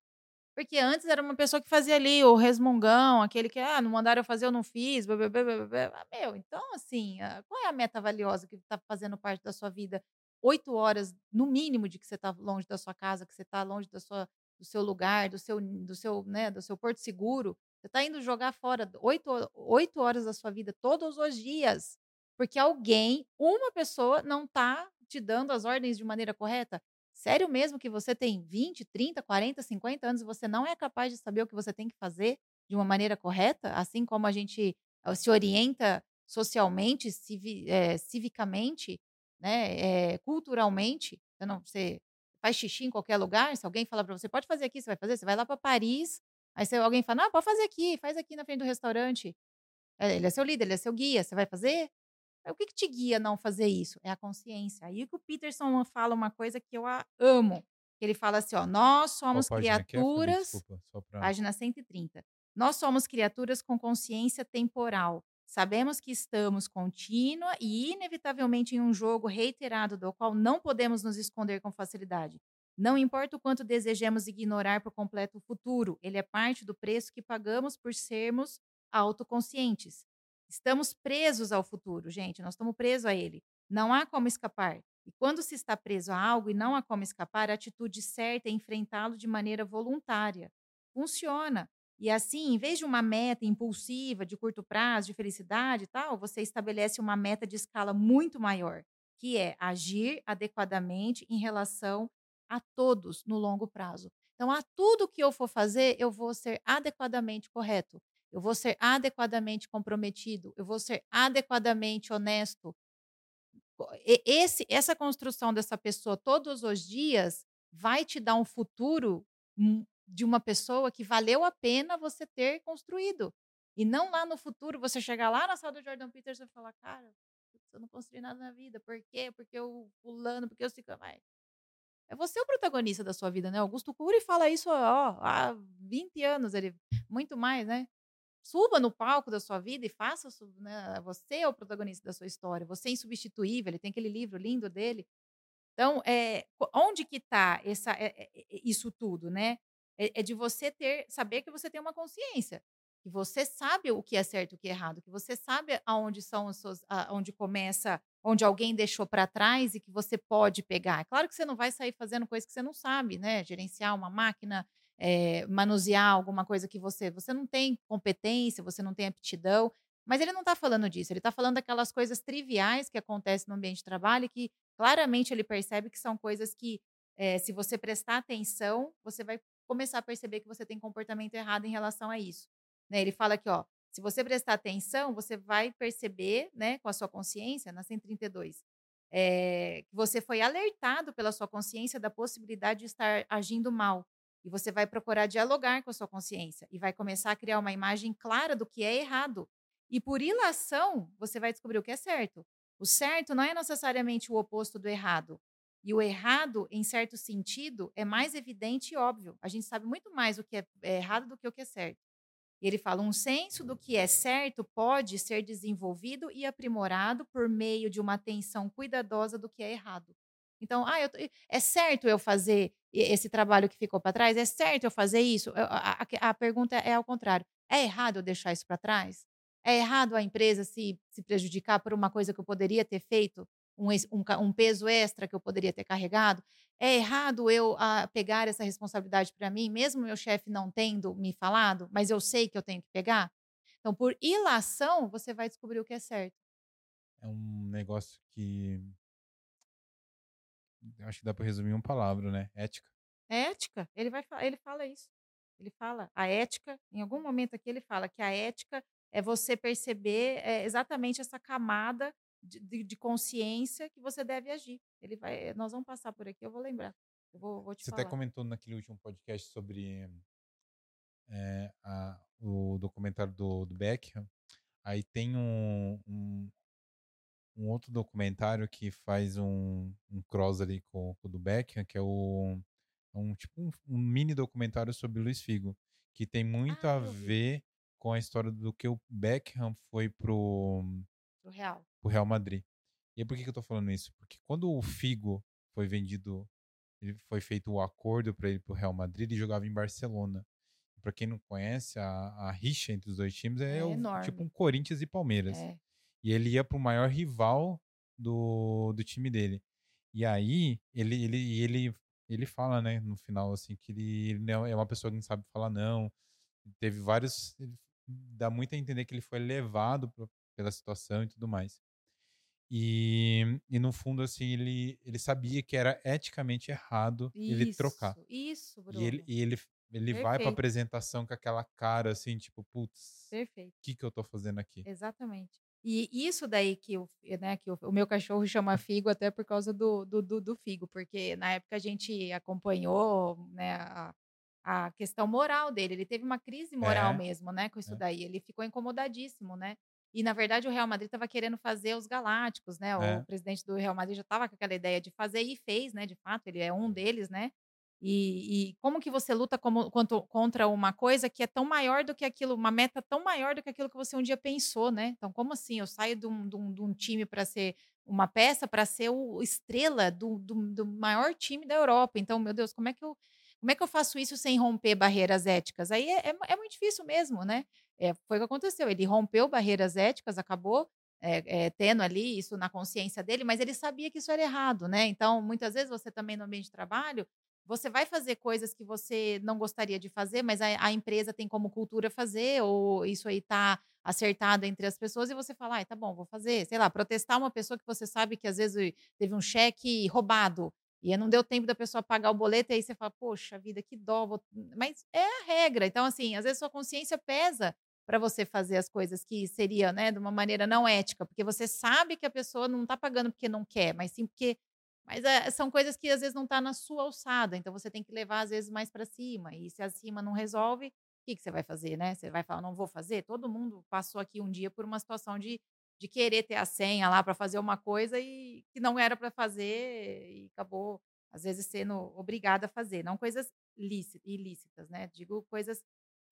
Porque antes era uma pessoa que fazia ali o resmungão, aquele que: "Ah, não mandaram eu fazer, eu não fiz, bê bê bê bê". Ah, meu, então assim, ah, qual é a meta valiosa que tá fazendo parte da sua vida? 8 horas, no mínimo, de que você tá longe da sua casa, que você tá longe da sua do seu lugar, do seu do seu, né, do seu porto seguro. Você tá indo jogar fora 8 ho 8 horas da sua vida todos os dias, porque alguém, uma pessoa não tá te dando as ordens de maneira correta? Sério mesmo que você tem 20, 30, 40, 50 anos e você não é capaz de saber o que você tem que fazer de uma maneira correta? Assim como a gente, hã, se orienta socialmente, civi eh, civicamente, né, eh, culturalmente, você não você faz xixi em qualquer lugar, se alguém falar pra você: "Pode fazer aqui", você vai fazer? Você vai lá pra Paris, aí se alguém fala: "Não, pode fazer aqui, faz aqui na frente do restaurante". Eh, ele é seu líder, ele é seu guia, você vai fazer? O que que te guia a não fazer isso? É a consciência. Aí que o Peterson fala uma coisa que eu a amo, que ele fala assim ó: "Nós somos é, criaturas" Desculpa, só pra página 130. "Nós somos criaturas com consciência temporal. Sabemos que estamos contínua e inevitavelmente em um jogo reiterado do qual não podemos nos esconder com facilidade. Não importa o quanto desejemos ignorar por completo o futuro, ele é parte do preço que pagamos por sermos autoconscientes. Estamos presos ao futuro, gente, nós estamos preso a ele. Não há como escapar. E quando se está preso a algo e não há como escapar, a atitude certa é enfrentá-lo de maneira voluntária. Funciona. E assim, em vez de uma meta impulsiva, de curto prazo, de felicidade e tal, você estabelece uma meta de escala muito maior, que é agir adequadamente em relação a todos no longo prazo. Então a tudo que eu for fazer, eu vou ser adequadamente correto, eu vou ser adequadamente comprometido, eu vou ser adequadamente honesto. Esse essa construção dessa pessoa todos os dias vai te dar um futuro, de uma pessoa que valeu a pena você ter construído. E não lá no futuro você chegar lá na sala do Jordan Peterson e falar: "Cara, eu não construí nada na vida, por quê? Porque o fulano, porque o ciclano" vai. É você o protagonista da sua vida, né. Augusto Cury fala isso, ó, há 20 anos, ele muito mais, né. Suba no palco da sua vida e faça né, você é o protagonista da sua história, você é insubstituível, ele tem aquele livro lindo dele. Então, o onde que tá essa eh eh, isso tudo, né. É é de você ter saber que você tem uma consciência. que você sabe o que é certo e o que é errado, que você sabe aonde são os seus a onde começa onde alguém deixou para trás e que você pode pegar. É claro que você não vai sair fazendo coisa que você não sabe, né, gerenciar uma máquina, eh, manusear alguma coisa que você você não tem competência, você não tem aptidão, mas ele não está falando disso, ele está falando daquelas coisas triviais que acontecem no ambiente de trabalho e que claramente ele percebe que são coisas que, eh, se você prestar atenção, você vai começar a perceber que você tem comportamento errado em relação a isso. Né, ele fala aqui, ó, se você prestar atenção, você vai perceber, né, com a sua consciência, na 132, eh, que você foi alertado pela sua consciência da possibilidade de estar agindo mal. E você vai procurar dialogar com a sua consciência e vai começar a criar uma imagem clara do que é errado. E por ilação, você vai descobrir o que é certo. O certo não é necessariamente o oposto do errado. E o errado, em certo sentido, é mais evidente e óbvio. A gente sabe muito mais o que é errado do que o que é certo. E ele fala: um senso do que é certo pode ser desenvolvido e aprimorado por meio de uma atenção cuidadosa do que é errado. Então, ah, eu, é certo eu fazer esse trabalho que ficou para trás? É certo eu fazer isso? A, a, a, pergunta é ao contrário: é errado eu deixar isso para trás? É errado a empresa se, se prejudicar por uma coisa que eu poderia ter feito? Um, um, um peso extra que eu poderia ter carregado? É errado eu ah, pegar essa responsabilidade para mim, mesmo meu chefe não tendo me falado, mas eu sei que eu tenho que pegar? Então, por ilação, você vai descobrir o que é certo. É um negócio que. Acho que dá para resumir em uma palavra, né? Ética. É ética. Ele, vai, ele fala isso. Ele fala a ética. Em algum momento aqui ele fala que a ética é você perceber é, exatamente essa camada de, de, de, consciência que você deve agir. Ele vai, nós vamos passar por aqui, eu vou lembrar. Eu vou, vou te você falar. até comentou naquele último podcast sobre é, a, o documentário do, do Beckham. Aí tem um, um, um, outro documentário que faz um, um cross ali com, com o do Beckham, que é o é um tipo um, um, mini documentário sobre o Luiz Figo, que tem muito ah, a ver com a história do que o Beckham foi pro, pro Real o Real Madrid. E por que, que eu tô falando isso? Porque quando o Figo foi vendido, ele foi feito o acordo para ele pro Real Madrid, ele jogava em Barcelona. Para quem não conhece, a, a, rixa entre os dois times é, é o, tipo um Corinthians e Palmeiras. É. E ele ia pro maior rival do, do time dele. E aí, ele, ele, ele, ele fala, né, no final, assim, que ele, ele é uma pessoa que não sabe falar não. Teve vários. dá muito a entender que ele foi levado pela situação e tudo mais. E, e no fundo, assim, ele, ele sabia que era eticamente errado isso, ele trocar. Isso, Bruno. E ele, e ele, ele vai para apresentação com aquela cara assim, tipo, putz, o que, que eu tô fazendo aqui? Exatamente. E isso daí que, o, né, que o, meu cachorro chama Figo até por causa do, do, do, do Figo, porque na época a gente acompanhou né, a, a questão moral dele. Ele teve uma crise moral é, mesmo, né, com isso é. daí. Ele ficou incomodadíssimo, né? E, na verdade, o Real Madrid estava querendo fazer os Galácticos, né? É. O presidente do Real Madrid já estava com aquela ideia de fazer e fez, né? De fato, ele é um deles, né? E, e como que você luta como, quanto, contra uma coisa que é tão maior do que aquilo, uma meta tão maior do que aquilo que você um dia pensou, né? Então, como assim? Eu saio de um, de um, de um time para ser uma peça, para ser o estrela do, do, do maior time da Europa. Então, meu Deus, como é que eu como é que eu faço isso sem romper barreiras éticas? Aí é, é, é muito difícil mesmo, né? É, foi o que aconteceu. Ele rompeu barreiras éticas, acabou é, é, tendo ali isso na consciência dele, mas ele sabia que isso era errado, né? Então, muitas vezes você também no ambiente de trabalho, você vai fazer coisas que você não gostaria de fazer, mas a, a empresa tem como cultura fazer, ou isso aí tá acertado entre as pessoas, e você fala, ah, tá bom, vou fazer, sei lá, protestar uma pessoa que você sabe que às vezes teve um cheque roubado. E não deu tempo da pessoa pagar o boleto, e aí você fala, poxa vida, que dó. Vou... Mas é a regra. Então, assim, às vezes sua consciência pesa para você fazer as coisas que seria, né, de uma maneira não ética, porque você sabe que a pessoa não está pagando porque não quer, mas sim porque mas é, são coisas que às vezes não está na sua alçada, então você tem que levar às vezes mais para cima. E se acima não resolve, o que, que você vai fazer, né? Você vai falar, não vou fazer? Todo mundo passou aqui um dia por uma situação de, de querer ter a senha lá para fazer uma coisa e que não era para fazer e acabou, às vezes, sendo obrigada a fazer. Não coisas lícitas, ilícitas, né? Digo coisas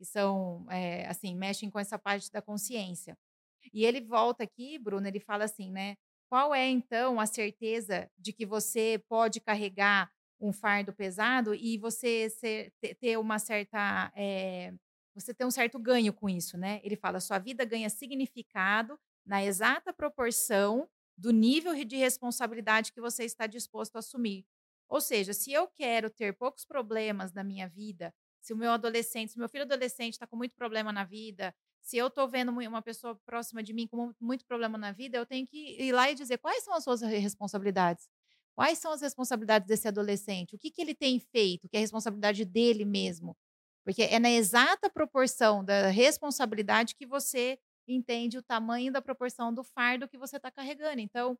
que são, é, assim, mexem com essa parte da consciência. E ele volta aqui, Bruno, ele fala assim, né? Qual é, então, a certeza de que você pode carregar um fardo pesado e você ser, ter uma certa é, você tem um certo ganho com isso, né. Ele fala: "Sua vida ganha significado na exata proporção do nível de responsabilidade que você está disposto a assumir". Ou seja, se eu quero ter poucos problemas na minha vida, se o meu adolescente se meu filho adolescente está com muito problema na vida, se eu estou vendo uma pessoa próxima de mim com muito problema na vida, eu tenho que ir lá e dizer: "Quais são as suas responsabilidades? Quais são as responsabilidades desse adolescente? O que que ele tem feito que é responsabilidade dele mesmo?" Porque é na exata proporção da responsabilidade que você entende o tamanho da proporção do fardo que você está carregando. Então,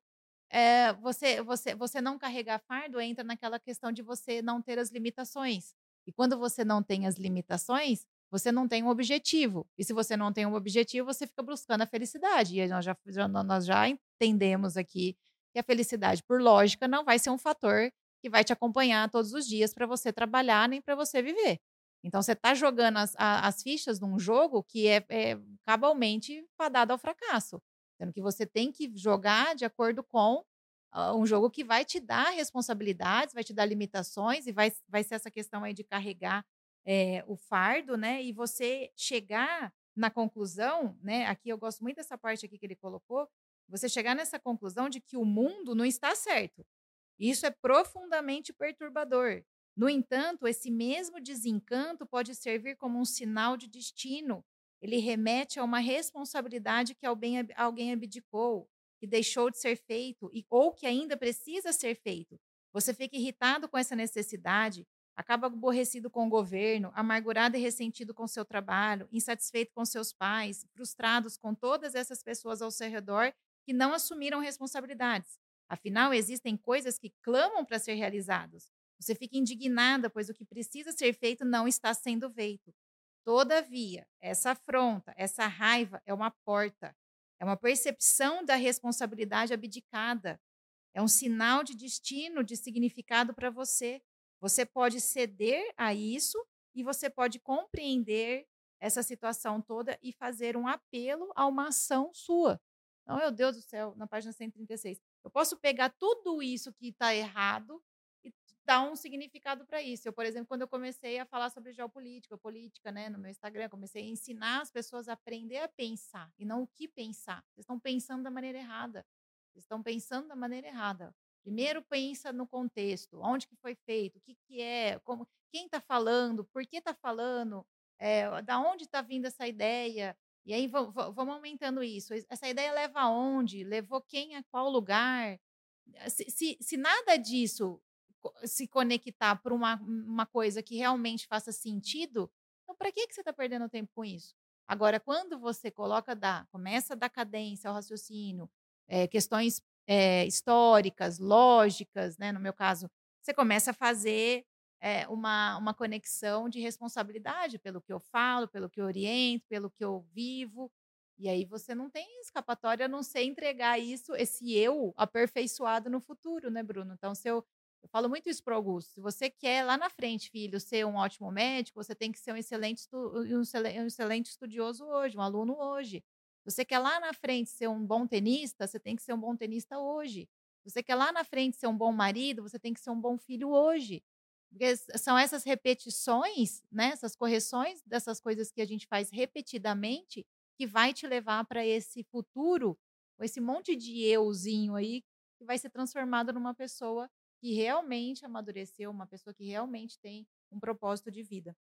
eh, você você você não carregar fardo entra naquela questão de você não ter as limitações. E quando você não tem as limitações, você não tem um objetivo. E se você não tem um objetivo, você fica buscando a felicidade. E nós já já nós já entendemos aqui que a felicidade, por lógica, não vai ser um fator que vai te acompanhar todos os dias para você trabalhar, nem para você viver. Então você está jogando as as fichas num jogo que é é cabalmente fadado ao fracasso, sendo que você tem que jogar de acordo com, um jogo que vai te dar responsabilidades, vai te dar limitações e vai vai ser essa questão aí de carregar, eh, o fardo, né, e você chegar na conclusão, né, aqui eu gosto muito dessa parte aqui que ele colocou, você chegar nessa conclusão de que o mundo não está certo. Isso é profundamente perturbador. No entanto, esse mesmo desencanto pode servir como um sinal de destino. Ele remete a uma responsabilidade que alguém alguém abdicou, que deixou de ser feito e ou que ainda precisa ser feito. Você fica irritado com essa necessidade, acaba aborrecido com o governo, amargurado e ressentido com seu trabalho, insatisfeito com seus pais, frustrados com todas essas pessoas ao seu redor que não assumiram responsabilidades. Afinal, existem coisas que clamam para ser realizados. Você fica indignada, pois o que precisa ser feito não está sendo feito. Todavia, essa afronta, essa raiva é uma porta, é uma percepção da responsabilidade abdicada, é um sinal de destino, de significado para você. Você pode ceder a isso e você pode compreender essa situação toda e fazer um apelo a uma ação sua. Então, meu Deus do céu, na página 136. Eu posso pegar tudo isso que está errado dar um significado para isso. Eu, por exemplo, quando eu comecei a falar sobre geopolítica, política, né, no meu Instagram, comecei a ensinar as pessoas a aprender a pensar e não o que pensar. Vocês estão pensando da maneira errada. Vocês estão pensando da maneira errada. Primeiro pensa no contexto, onde que foi feito, o que, que é, como, quem está falando, por que está falando, é, da onde está vindo essa ideia, e aí va va vamos aumentando isso. Essa ideia leva aonde? Levou quem a qual lugar? Se se se nada disso se conectar para uma uma coisa que realmente faça sentido, então para que que você está perdendo tempo com isso? Agora, quando você coloca da começa a dar cadência ao raciocínio, eh, questões, eh, históricas, lógicas, né, no meu caso, você começa a fazer é, uma, uma conexão de responsabilidade pelo que eu falo, pelo que eu oriento, pelo que eu vivo. E aí você não tem escapatória a não ser entregar isso, esse eu aperfeiçoado no futuro, né, Bruno? Então, se eu, eu falo muito isso para o Augusto. Se você quer lá na frente, filho, ser um ótimo médico, você tem que ser um excelente, um excele- excelente estudioso hoje, um aluno hoje. Se você quer lá na frente ser um bom tenista, você tem que ser um bom tenista hoje. Se você quer lá na frente ser um bom marido, você tem que ser um bom filho hoje. Porque são essas repetições, né, essas correções dessas coisas que a gente faz repetidamente, que vai te levar para esse futuro, esse monte de euzinho aí, que vai ser transformado numa pessoa que realmente amadureceu, uma pessoa que realmente tem um propósito de vida.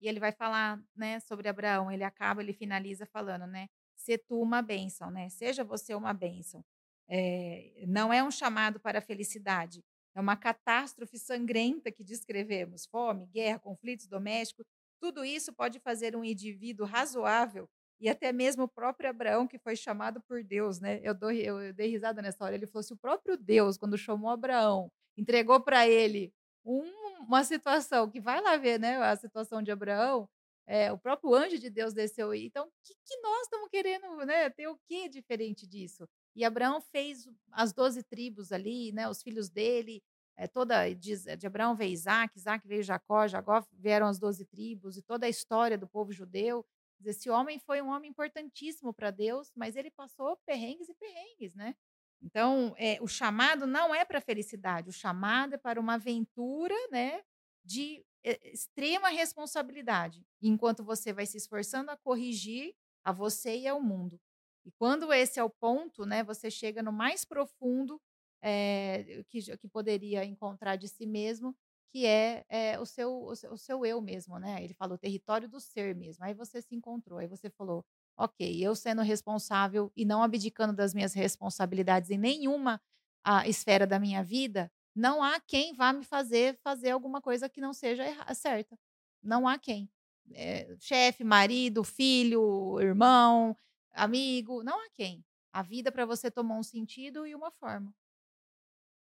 E ele vai falar, né, sobre Abraão, ele acaba, ele finaliza falando, né, "Se tu uma bênção", né, "Seja você uma bênção". Eh, não é um chamado para a felicidade, é uma catástrofe sangrenta que descrevemos, fome, guerra, conflitos domésticos, tudo isso pode fazer um indivíduo razoável e até mesmo o próprio Abraão, que foi chamado por Deus, né? Eu, dou, eu, dei risada nessa hora. Ele falou: se o próprio Deus, quando chamou Abraão, entregou para ele um- uma situação que vai lá ver, né? A situação de Abraão, é, o próprio anjo de Deus desceu. Então, o que, que nós estamos querendo, né? Ter o que diferente disso? E Abraão fez as doze tribos ali, né? Os filhos dele, é, toda de, de Abraão veio Isaac, Isaac veio Jacó, Jacó vieram as doze tribos e toda a história do povo judeu. Esse homem foi um homem importantíssimo para Deus, mas ele passou perrengues e perrengues, né? Então, é, o chamado não é para felicidade, o chamado é para uma aventura, né? De e extrema responsabilidade, enquanto você vai se esforçando a corrigir a você e ao mundo. E quando esse é o ponto, né, você chega no mais profundo, eh, que que poderia encontrar de si mesmo, que é, eh, o seu o seu o seu eu mesmo, né. Ele fala o território do ser mesmo, aí você se encontrou, aí você falou: "Ok, eu sendo responsável e não abdicando das minhas responsabilidades em nenhuma, ah, esfera da minha vida, não há quem vá me fazer fazer alguma coisa que não seja certa. Não há quem. Eh, chefe, marido, filho, irmão, amigo, não há quem. A vida para você tomou um sentido e uma forma.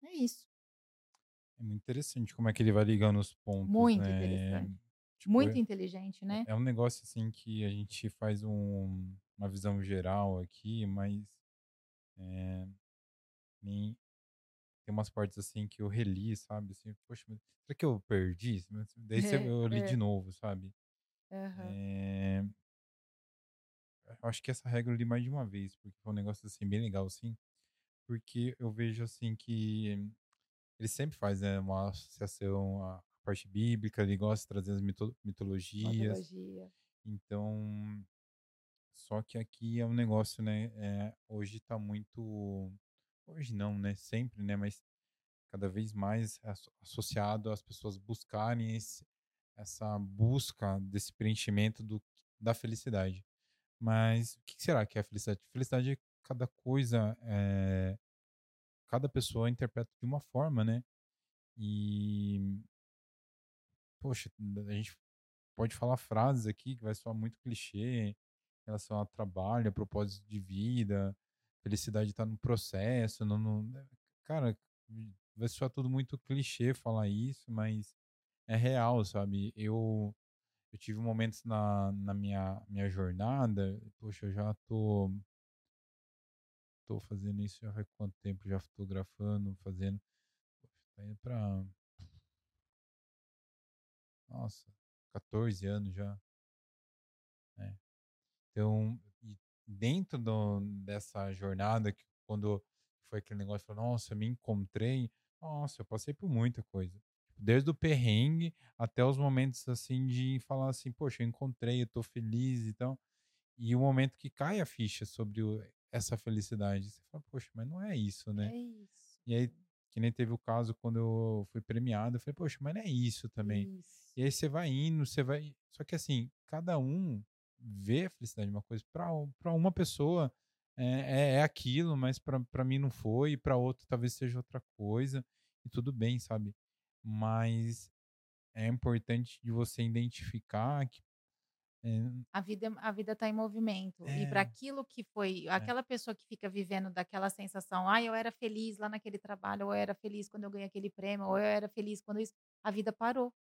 É isso. É muito interessante como é que ele vai ligando os pontos, Muito né. interessante. Tipo, Muito é inteligente, né. é um negócio, assim, que a gente faz um uma visão geral aqui, mas, eh, nem tem umas partes, assim, que eu reli, sabe, assim, "Poxa, mas será que eu perdi?" Daí É, eu li de é. novo, sabe. Eh, eu acho que essa regra eu li mais de uma vez, porque foi um negócio, assim, bem legal, assim, porque eu vejo, assim, que ele sempre faz, né, uma associação à parte bíblica, ele gosta de trazer as mito mitologias, Mitologia. então só que aqui é um negócio, né, eh, hoje tá muito hoje não, né, sempre, né, mas cada vez mais asso associado às pessoas buscarem esse essa busca desse preenchimento do da felicidade. Mas o que será que é felicidade? Felicidade é cada coisa, eh, cada pessoa interpreta de uma forma, né. E, poxa, a gente pode falar frases aqui que vai soar muito clichê, em relação a trabalho, a propósito de vida, felicidade está no processo, não né, cara, vai soar tudo muito clichê falar isso, mas é real, sabe. Eu eu tive momentos na na minha minha jornada, poxa, eu já tô tô fazendo isso já faz quanto tempo? Já fotografando, fazendo, poxa, tá indo pra, nossa, 14 anos já, né. Então, e dentro do dessa jornada que quando foi aquele negócio, falou: "Nossa, eu me encontrei", nossa, eu passei por muita coisa. Desde o perrengue até os momentos, assim, de falar assim: "Poxa, eu encontrei, eu tô feliz", então e o momento que cai a ficha sobre o essa felicidade, você fala: "Poxa, mas não é isso, né". É isso. E aí, que nem teve o caso quando eu fui premiado, eu falei: "Poxa, mas não é isso também". Isso. E aí você vai indo, você vai só que assim, cada um vê a felicidade de uma coisa, para uma pessoa é é é aquilo, mas para mim não foi, e para outra talvez seja outra coisa, e tudo bem, sabe. Mas é importante de você identificar que, eh A vida a vida está em movimento, e para é, aquilo que foi é, aquela pessoa que fica vivendo daquela sensação: "Ai, eu era feliz lá naquele trabalho, ou eu era feliz quando eu ganhei aquele prêmio, ou eu era feliz quando isso", a vida parou.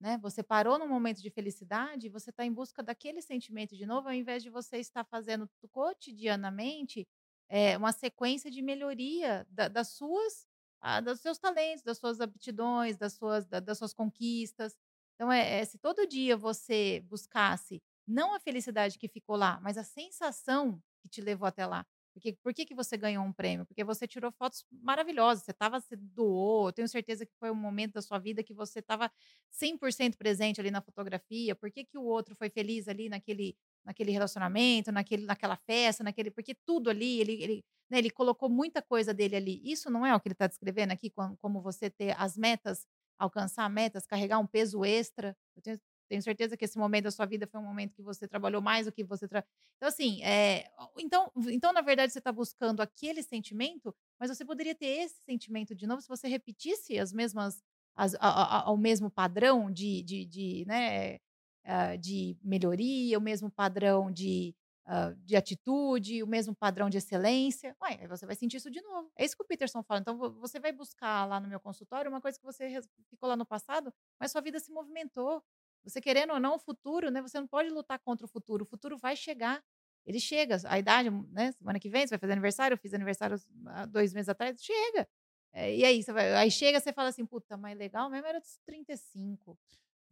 Né, você parou num momento de felicidade, você está em busca daquele sentimento de novo, ao invés de você estar fazendo cotidianamente, eh, uma sequência de melhoria da das suas ah, dos seus talentos, das suas aptidões, das suas da das suas conquistas. Então, é é se todo dia você buscasse, não a felicidade que ficou lá, mas a sensação que te levou até lá. Porque por que que você ganhou um prêmio? Porque você tirou fotos maravilhosas, você estava você doou, eu tenho certeza que foi um momento da sua vida que você estava 100% presente ali na fotografia, por que que o outro foi feliz ali naquele naquele relacionamento, naquele naquela festa, naquele porque tudo ali ele ele, né, ele colocou muita coisa dele ali. Isso não é o que ele está descrevendo aqui com como você ter as metas, alcançar metas, carregar um peso extra. Eu tenho tenho certeza que esse momento da sua vida foi um momento que você trabalhou mais do que você tra então assim, eh, então então na verdade você está buscando aquele sentimento, mas você poderia ter esse sentimento de novo se você repetisse as mesmas as a a a o mesmo padrão de de de, né, hã, de melhoria, o mesmo padrão de, hã, de atitude, o mesmo padrão de excelência. Ué, aí você vai sentir isso de novo. É isso que o Peterson fala, então vo você vai buscar lá no meu consultório uma coisa que você ficou lá no passado, mas sua vida se movimentou. Você querendo ou não, o futuro, né, você não pode lutar contra o futuro, o futuro vai chegar. Ele chega, a idade, né, semana que vem você vai fazer aniversário, eu fiz aniversário há 2 meses atrás, chega. Eh, e aí você vai aí chega, você fala assim: "Puta, mas legal mesmo era dos 35".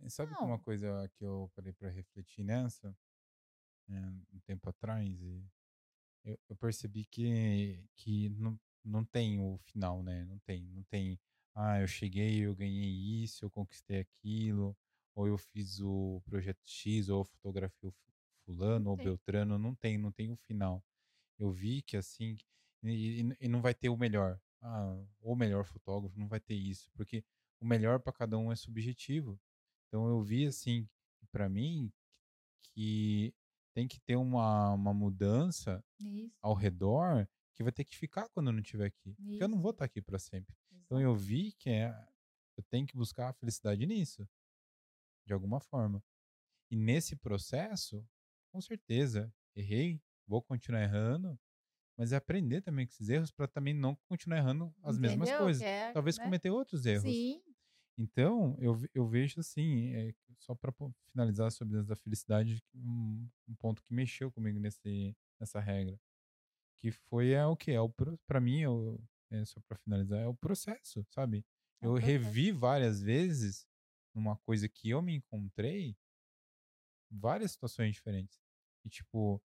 e sabe que uma Não, coisa que eu parei para refletir nessa, eh, um tempo atrás e eu eu percebi que que não não tem o final, né, não tem não tem: "Ah, eu cheguei, eu ganhei isso, eu conquistei aquilo", ou eu fiz o projeto X, ou eu fotografei o fu- Não fulano ou tem. Beltrano, não tem, não tem o final. Eu vi que assim, e, e- e não vai ter o melhor. Ah, o melhor fotógrafo, não vai ter isso, porque o melhor para cada um é subjetivo. Então eu vi assim, para mim, que tem que ter uma, uma mudança Isso, ao redor que vai ter que ficar quando eu não estiver aqui. Porque eu não vou isso, estar aqui para sempre. Então eu vi que é, eu tenho que buscar a felicidade nisso, de alguma forma. E nesse processo, com certeza, errei, vou continuar errando, mas é aprender também com esses erros para também não continuar errando as mesmas Entendeu? Que coisas. é, Talvez né? cometer outros erros. Sim, Então, eu, eu vejo assim, é, só para finalizar sobre a felicidade, um, um ponto que mexeu comigo nesse, nessa regra, que foi é o que? É o, para mim, é o- é, só para finalizar, é o processo, sabe? é Eu processo. revi várias vezes numa coisa que eu me encontrei, várias situações diferentes. E, tipo,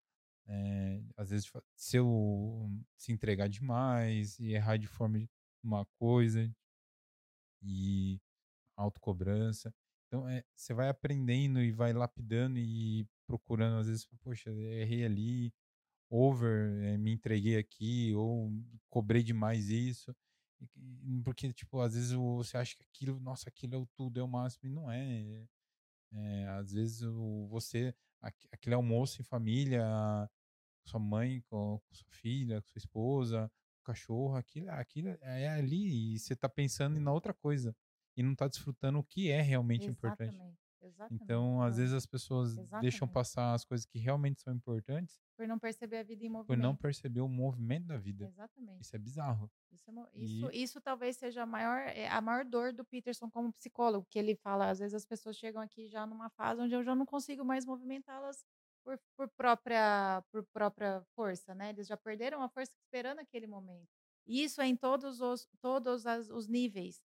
é, às vezes, se eu se entregar demais e errar de forma de uma coisa e autocobrança. Então, é, você vai aprendendo e vai lapidando e procurando, às vezes, poxa, errei ali, over, eh, me entreguei aqui, ou cobrei demais isso. Que- Porque, tipo, às vezes você acha que aquilo, nossa, aquilo é o tudo, é o máximo, e não é. É, às vezes o, você, aqu- aquele almoço em família, sua mãe com, com sua filha, com sua esposa, cachorro, aquilo, aquilo é ali, e você tá pensando na outra coisa, e não tá desfrutando o que é realmente importante. Exatamente, exatamente, Então, às vezes as pessoas deixam Exatamente. passar as coisas que realmente são importantes Por não perceber a vida em por não movimento. perceber o movimento da vida. Exatamente. Isso é bizarro. Isso, é isso, E isso talvez seja a maior, é, a maior dor do Peterson como psicólogo, que ele fala, às vezes as pessoas chegam aqui já numa fase onde eu já não consigo mais movimentá-las por, por própria, por própria força, né? Eles já perderam a força esperando aquele momento. E isso é em todos os, todos as- os níveis,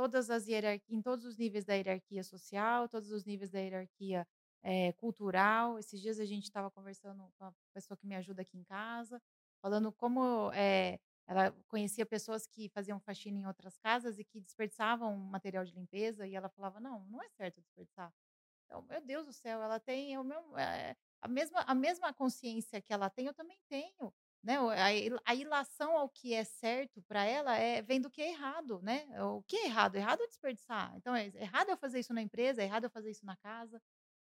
todas as hierarquias, em todos os níveis da hierarquia social, todos os níveis da hierarquia eh, cultural. Esses dias a gente estava conversando com a pessoa que me ajuda aqui em casa, falando como eh, ela conhecia pessoas que faziam faxina em outras casas e que desperdiçavam material de limpeza, e ela falava: "Não, não é certo desperdiçar". Então, meu Deus do céu, ela tem o mesmo, eh, a mesma a mesma consciência que ela tem, eu também tenho, né, a a ilação ao que é certo para ela, é vem do que é errado, né. O que é errado? Errado é desperdiçar. Então é errado eu fazer isso na empresa, é errado eu fazer isso na casa.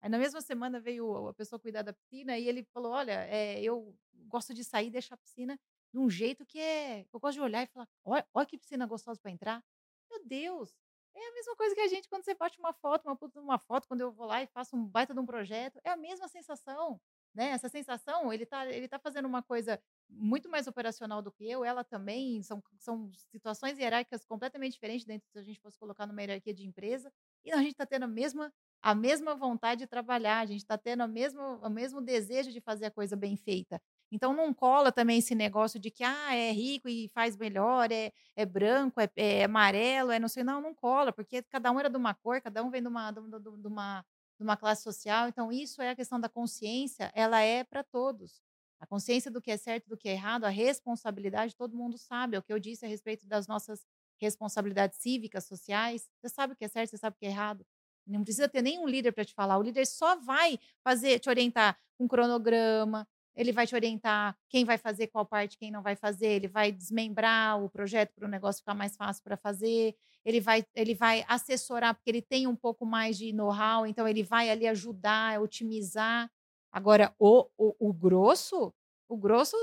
Aí na mesma semana veio a pessoa cuidar da piscina e ele falou: "Olha, eh, eu gosto de sair e deixar a piscina de um jeito que é eu gosto de olhar e falar: "Olha olha que piscina gostosa para entrar". Meu Deus! É a mesma coisa que a gente quando você bate uma foto, uma puta uma foto, quando eu vou lá e faço um baita de um projeto, é a mesma sensação, né, essa sensação, ele tá ele tá fazendo uma coisa muito mais operacional do que eu, ela também, são são situações hierárquicas completamente diferentes dentro se a gente fosse colocar numa hierarquia de empresa, e a gente tá tendo a mesma a mesma vontade de trabalhar, a gente tá tendo a mesmo o mesmo desejo de fazer a coisa bem feita. Então não cola também esse negócio de que: "Ah, é rico e faz melhor, é é branco, é é amarelo, é não sei não, não cola, porque cada um era de uma cor, cada um vem de uma de de de uma de uma classe social, então isso é a questão da consciência, ela é para todos. A consciência do que é certo do que é errado, a responsabilidade, todo mundo sabe, é o que eu disse a respeito das nossas responsabilidades cívicas, sociais, você sabe o que é certo, você sabe o que é errado. Não precisa ter nenhum líder para te falar, o líder só vai fazer te orientar com cronograma, ele vai te orientar quem vai fazer qual parte, quem não vai fazer, ele vai desmembrar o projeto para o negócio ficar mais fácil para fazer, ele vai ele vai assessorar, porque ele tem um pouco mais de know-how, então ele vai ali ajudar, otimizar. Agora o o o grosso, o grosso,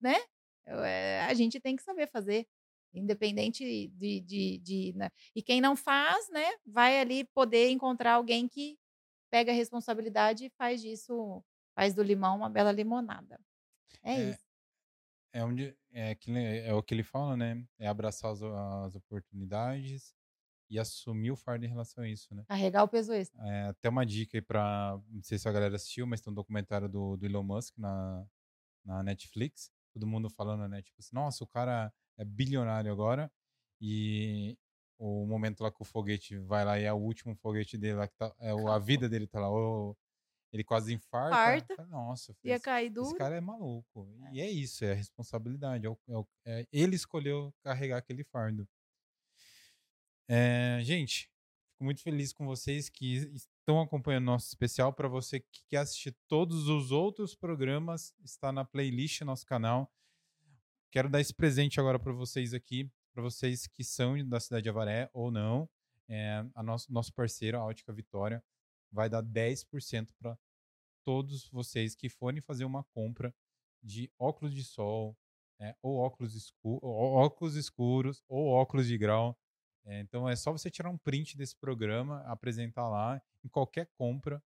né, eh, a gente tem que saber fazer, independente de de de né, e quem não faz, né, vai ali poder encontrar alguém que pega a responsabilidade e faz disso Faz do limão uma bela limonada. É é, isso. é onde é, é o que ele fala, né? É abraçar as, as oportunidades e assumir o fardo em relação a isso, né? Carregar o peso extra. É, até uma dica aí pra. Não sei se a galera assistiu, mas tem um documentário do, do Elon Musk na, na Netflix. Todo mundo falando, né? Tipo assim, nossa, o cara é bilionário agora. E o momento lá que o foguete vai lá e é o último foguete dele lá, que tá, é o- a vida dele tá lá. ou ele quase infarta. Farta, Fala, Nossa, ia esse, cair esse duro. cara é maluco. É. E é isso, é a responsabilidade. é o- é o- é- ele escolheu carregar aquele fardo. É, gente, fico muito feliz com vocês que estão acompanhando nosso especial. Para você que quer assistir todos os outros programas, está na playlist nosso canal. Quero dar esse presente agora para vocês aqui, para vocês que são da cidade de Avaré ou não. É, a nosso, nosso parceiro, a Ótica Vitória, vai dar 10% para todos vocês que forem fazer uma compra de óculos de sol, é, ou, óculos escu ou óculos escuros, ou óculos de grau. É, então é só você tirar um print desse programa, apresentar lá, em qualquer compra,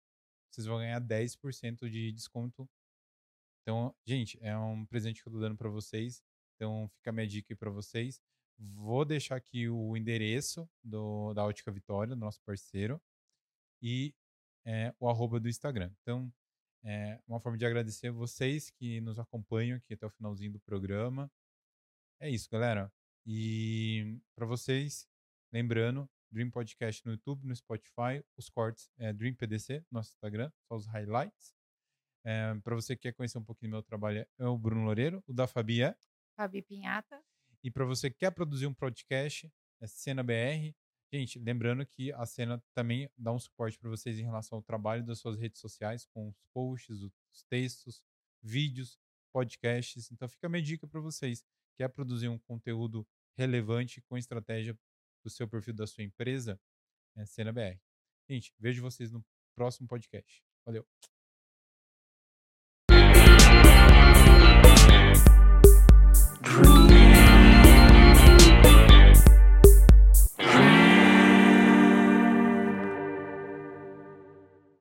vocês vão ganhar 10% de desconto. Então, gente, é um presente que eu tô dando para vocês. Então, fica a minha dica aí para vocês. Vou deixar aqui o endereço do, da Ótica Vitória, nosso parceiro, e é, o arroba do Instagram. Então, é uma forma de agradecer a vocês que nos acompanham aqui até o finalzinho do programa. É isso, galera. E para vocês, lembrando, Dream Podcast no YouTube, no Spotify, os cortes é Dream PDC, nosso Instagram, só os highlights. É, para você que quer conhecer um pouquinho do meu trabalho, é o Bruno Loureiro. O da Fabi é? Fabi Pinhata. E para você que quer produzir um podcast, é Cena BR. Gente, lembrando que a Cena também dá um suporte para vocês em relação ao trabalho das suas redes sociais, com os posts, os textos, vídeos, podcasts. Então fica a minha dica para vocês. Quer produzir um conteúdo relevante com estratégia do seu perfil da sua empresa? É Cena BR. Gente, vejo vocês no próximo podcast. Valeu!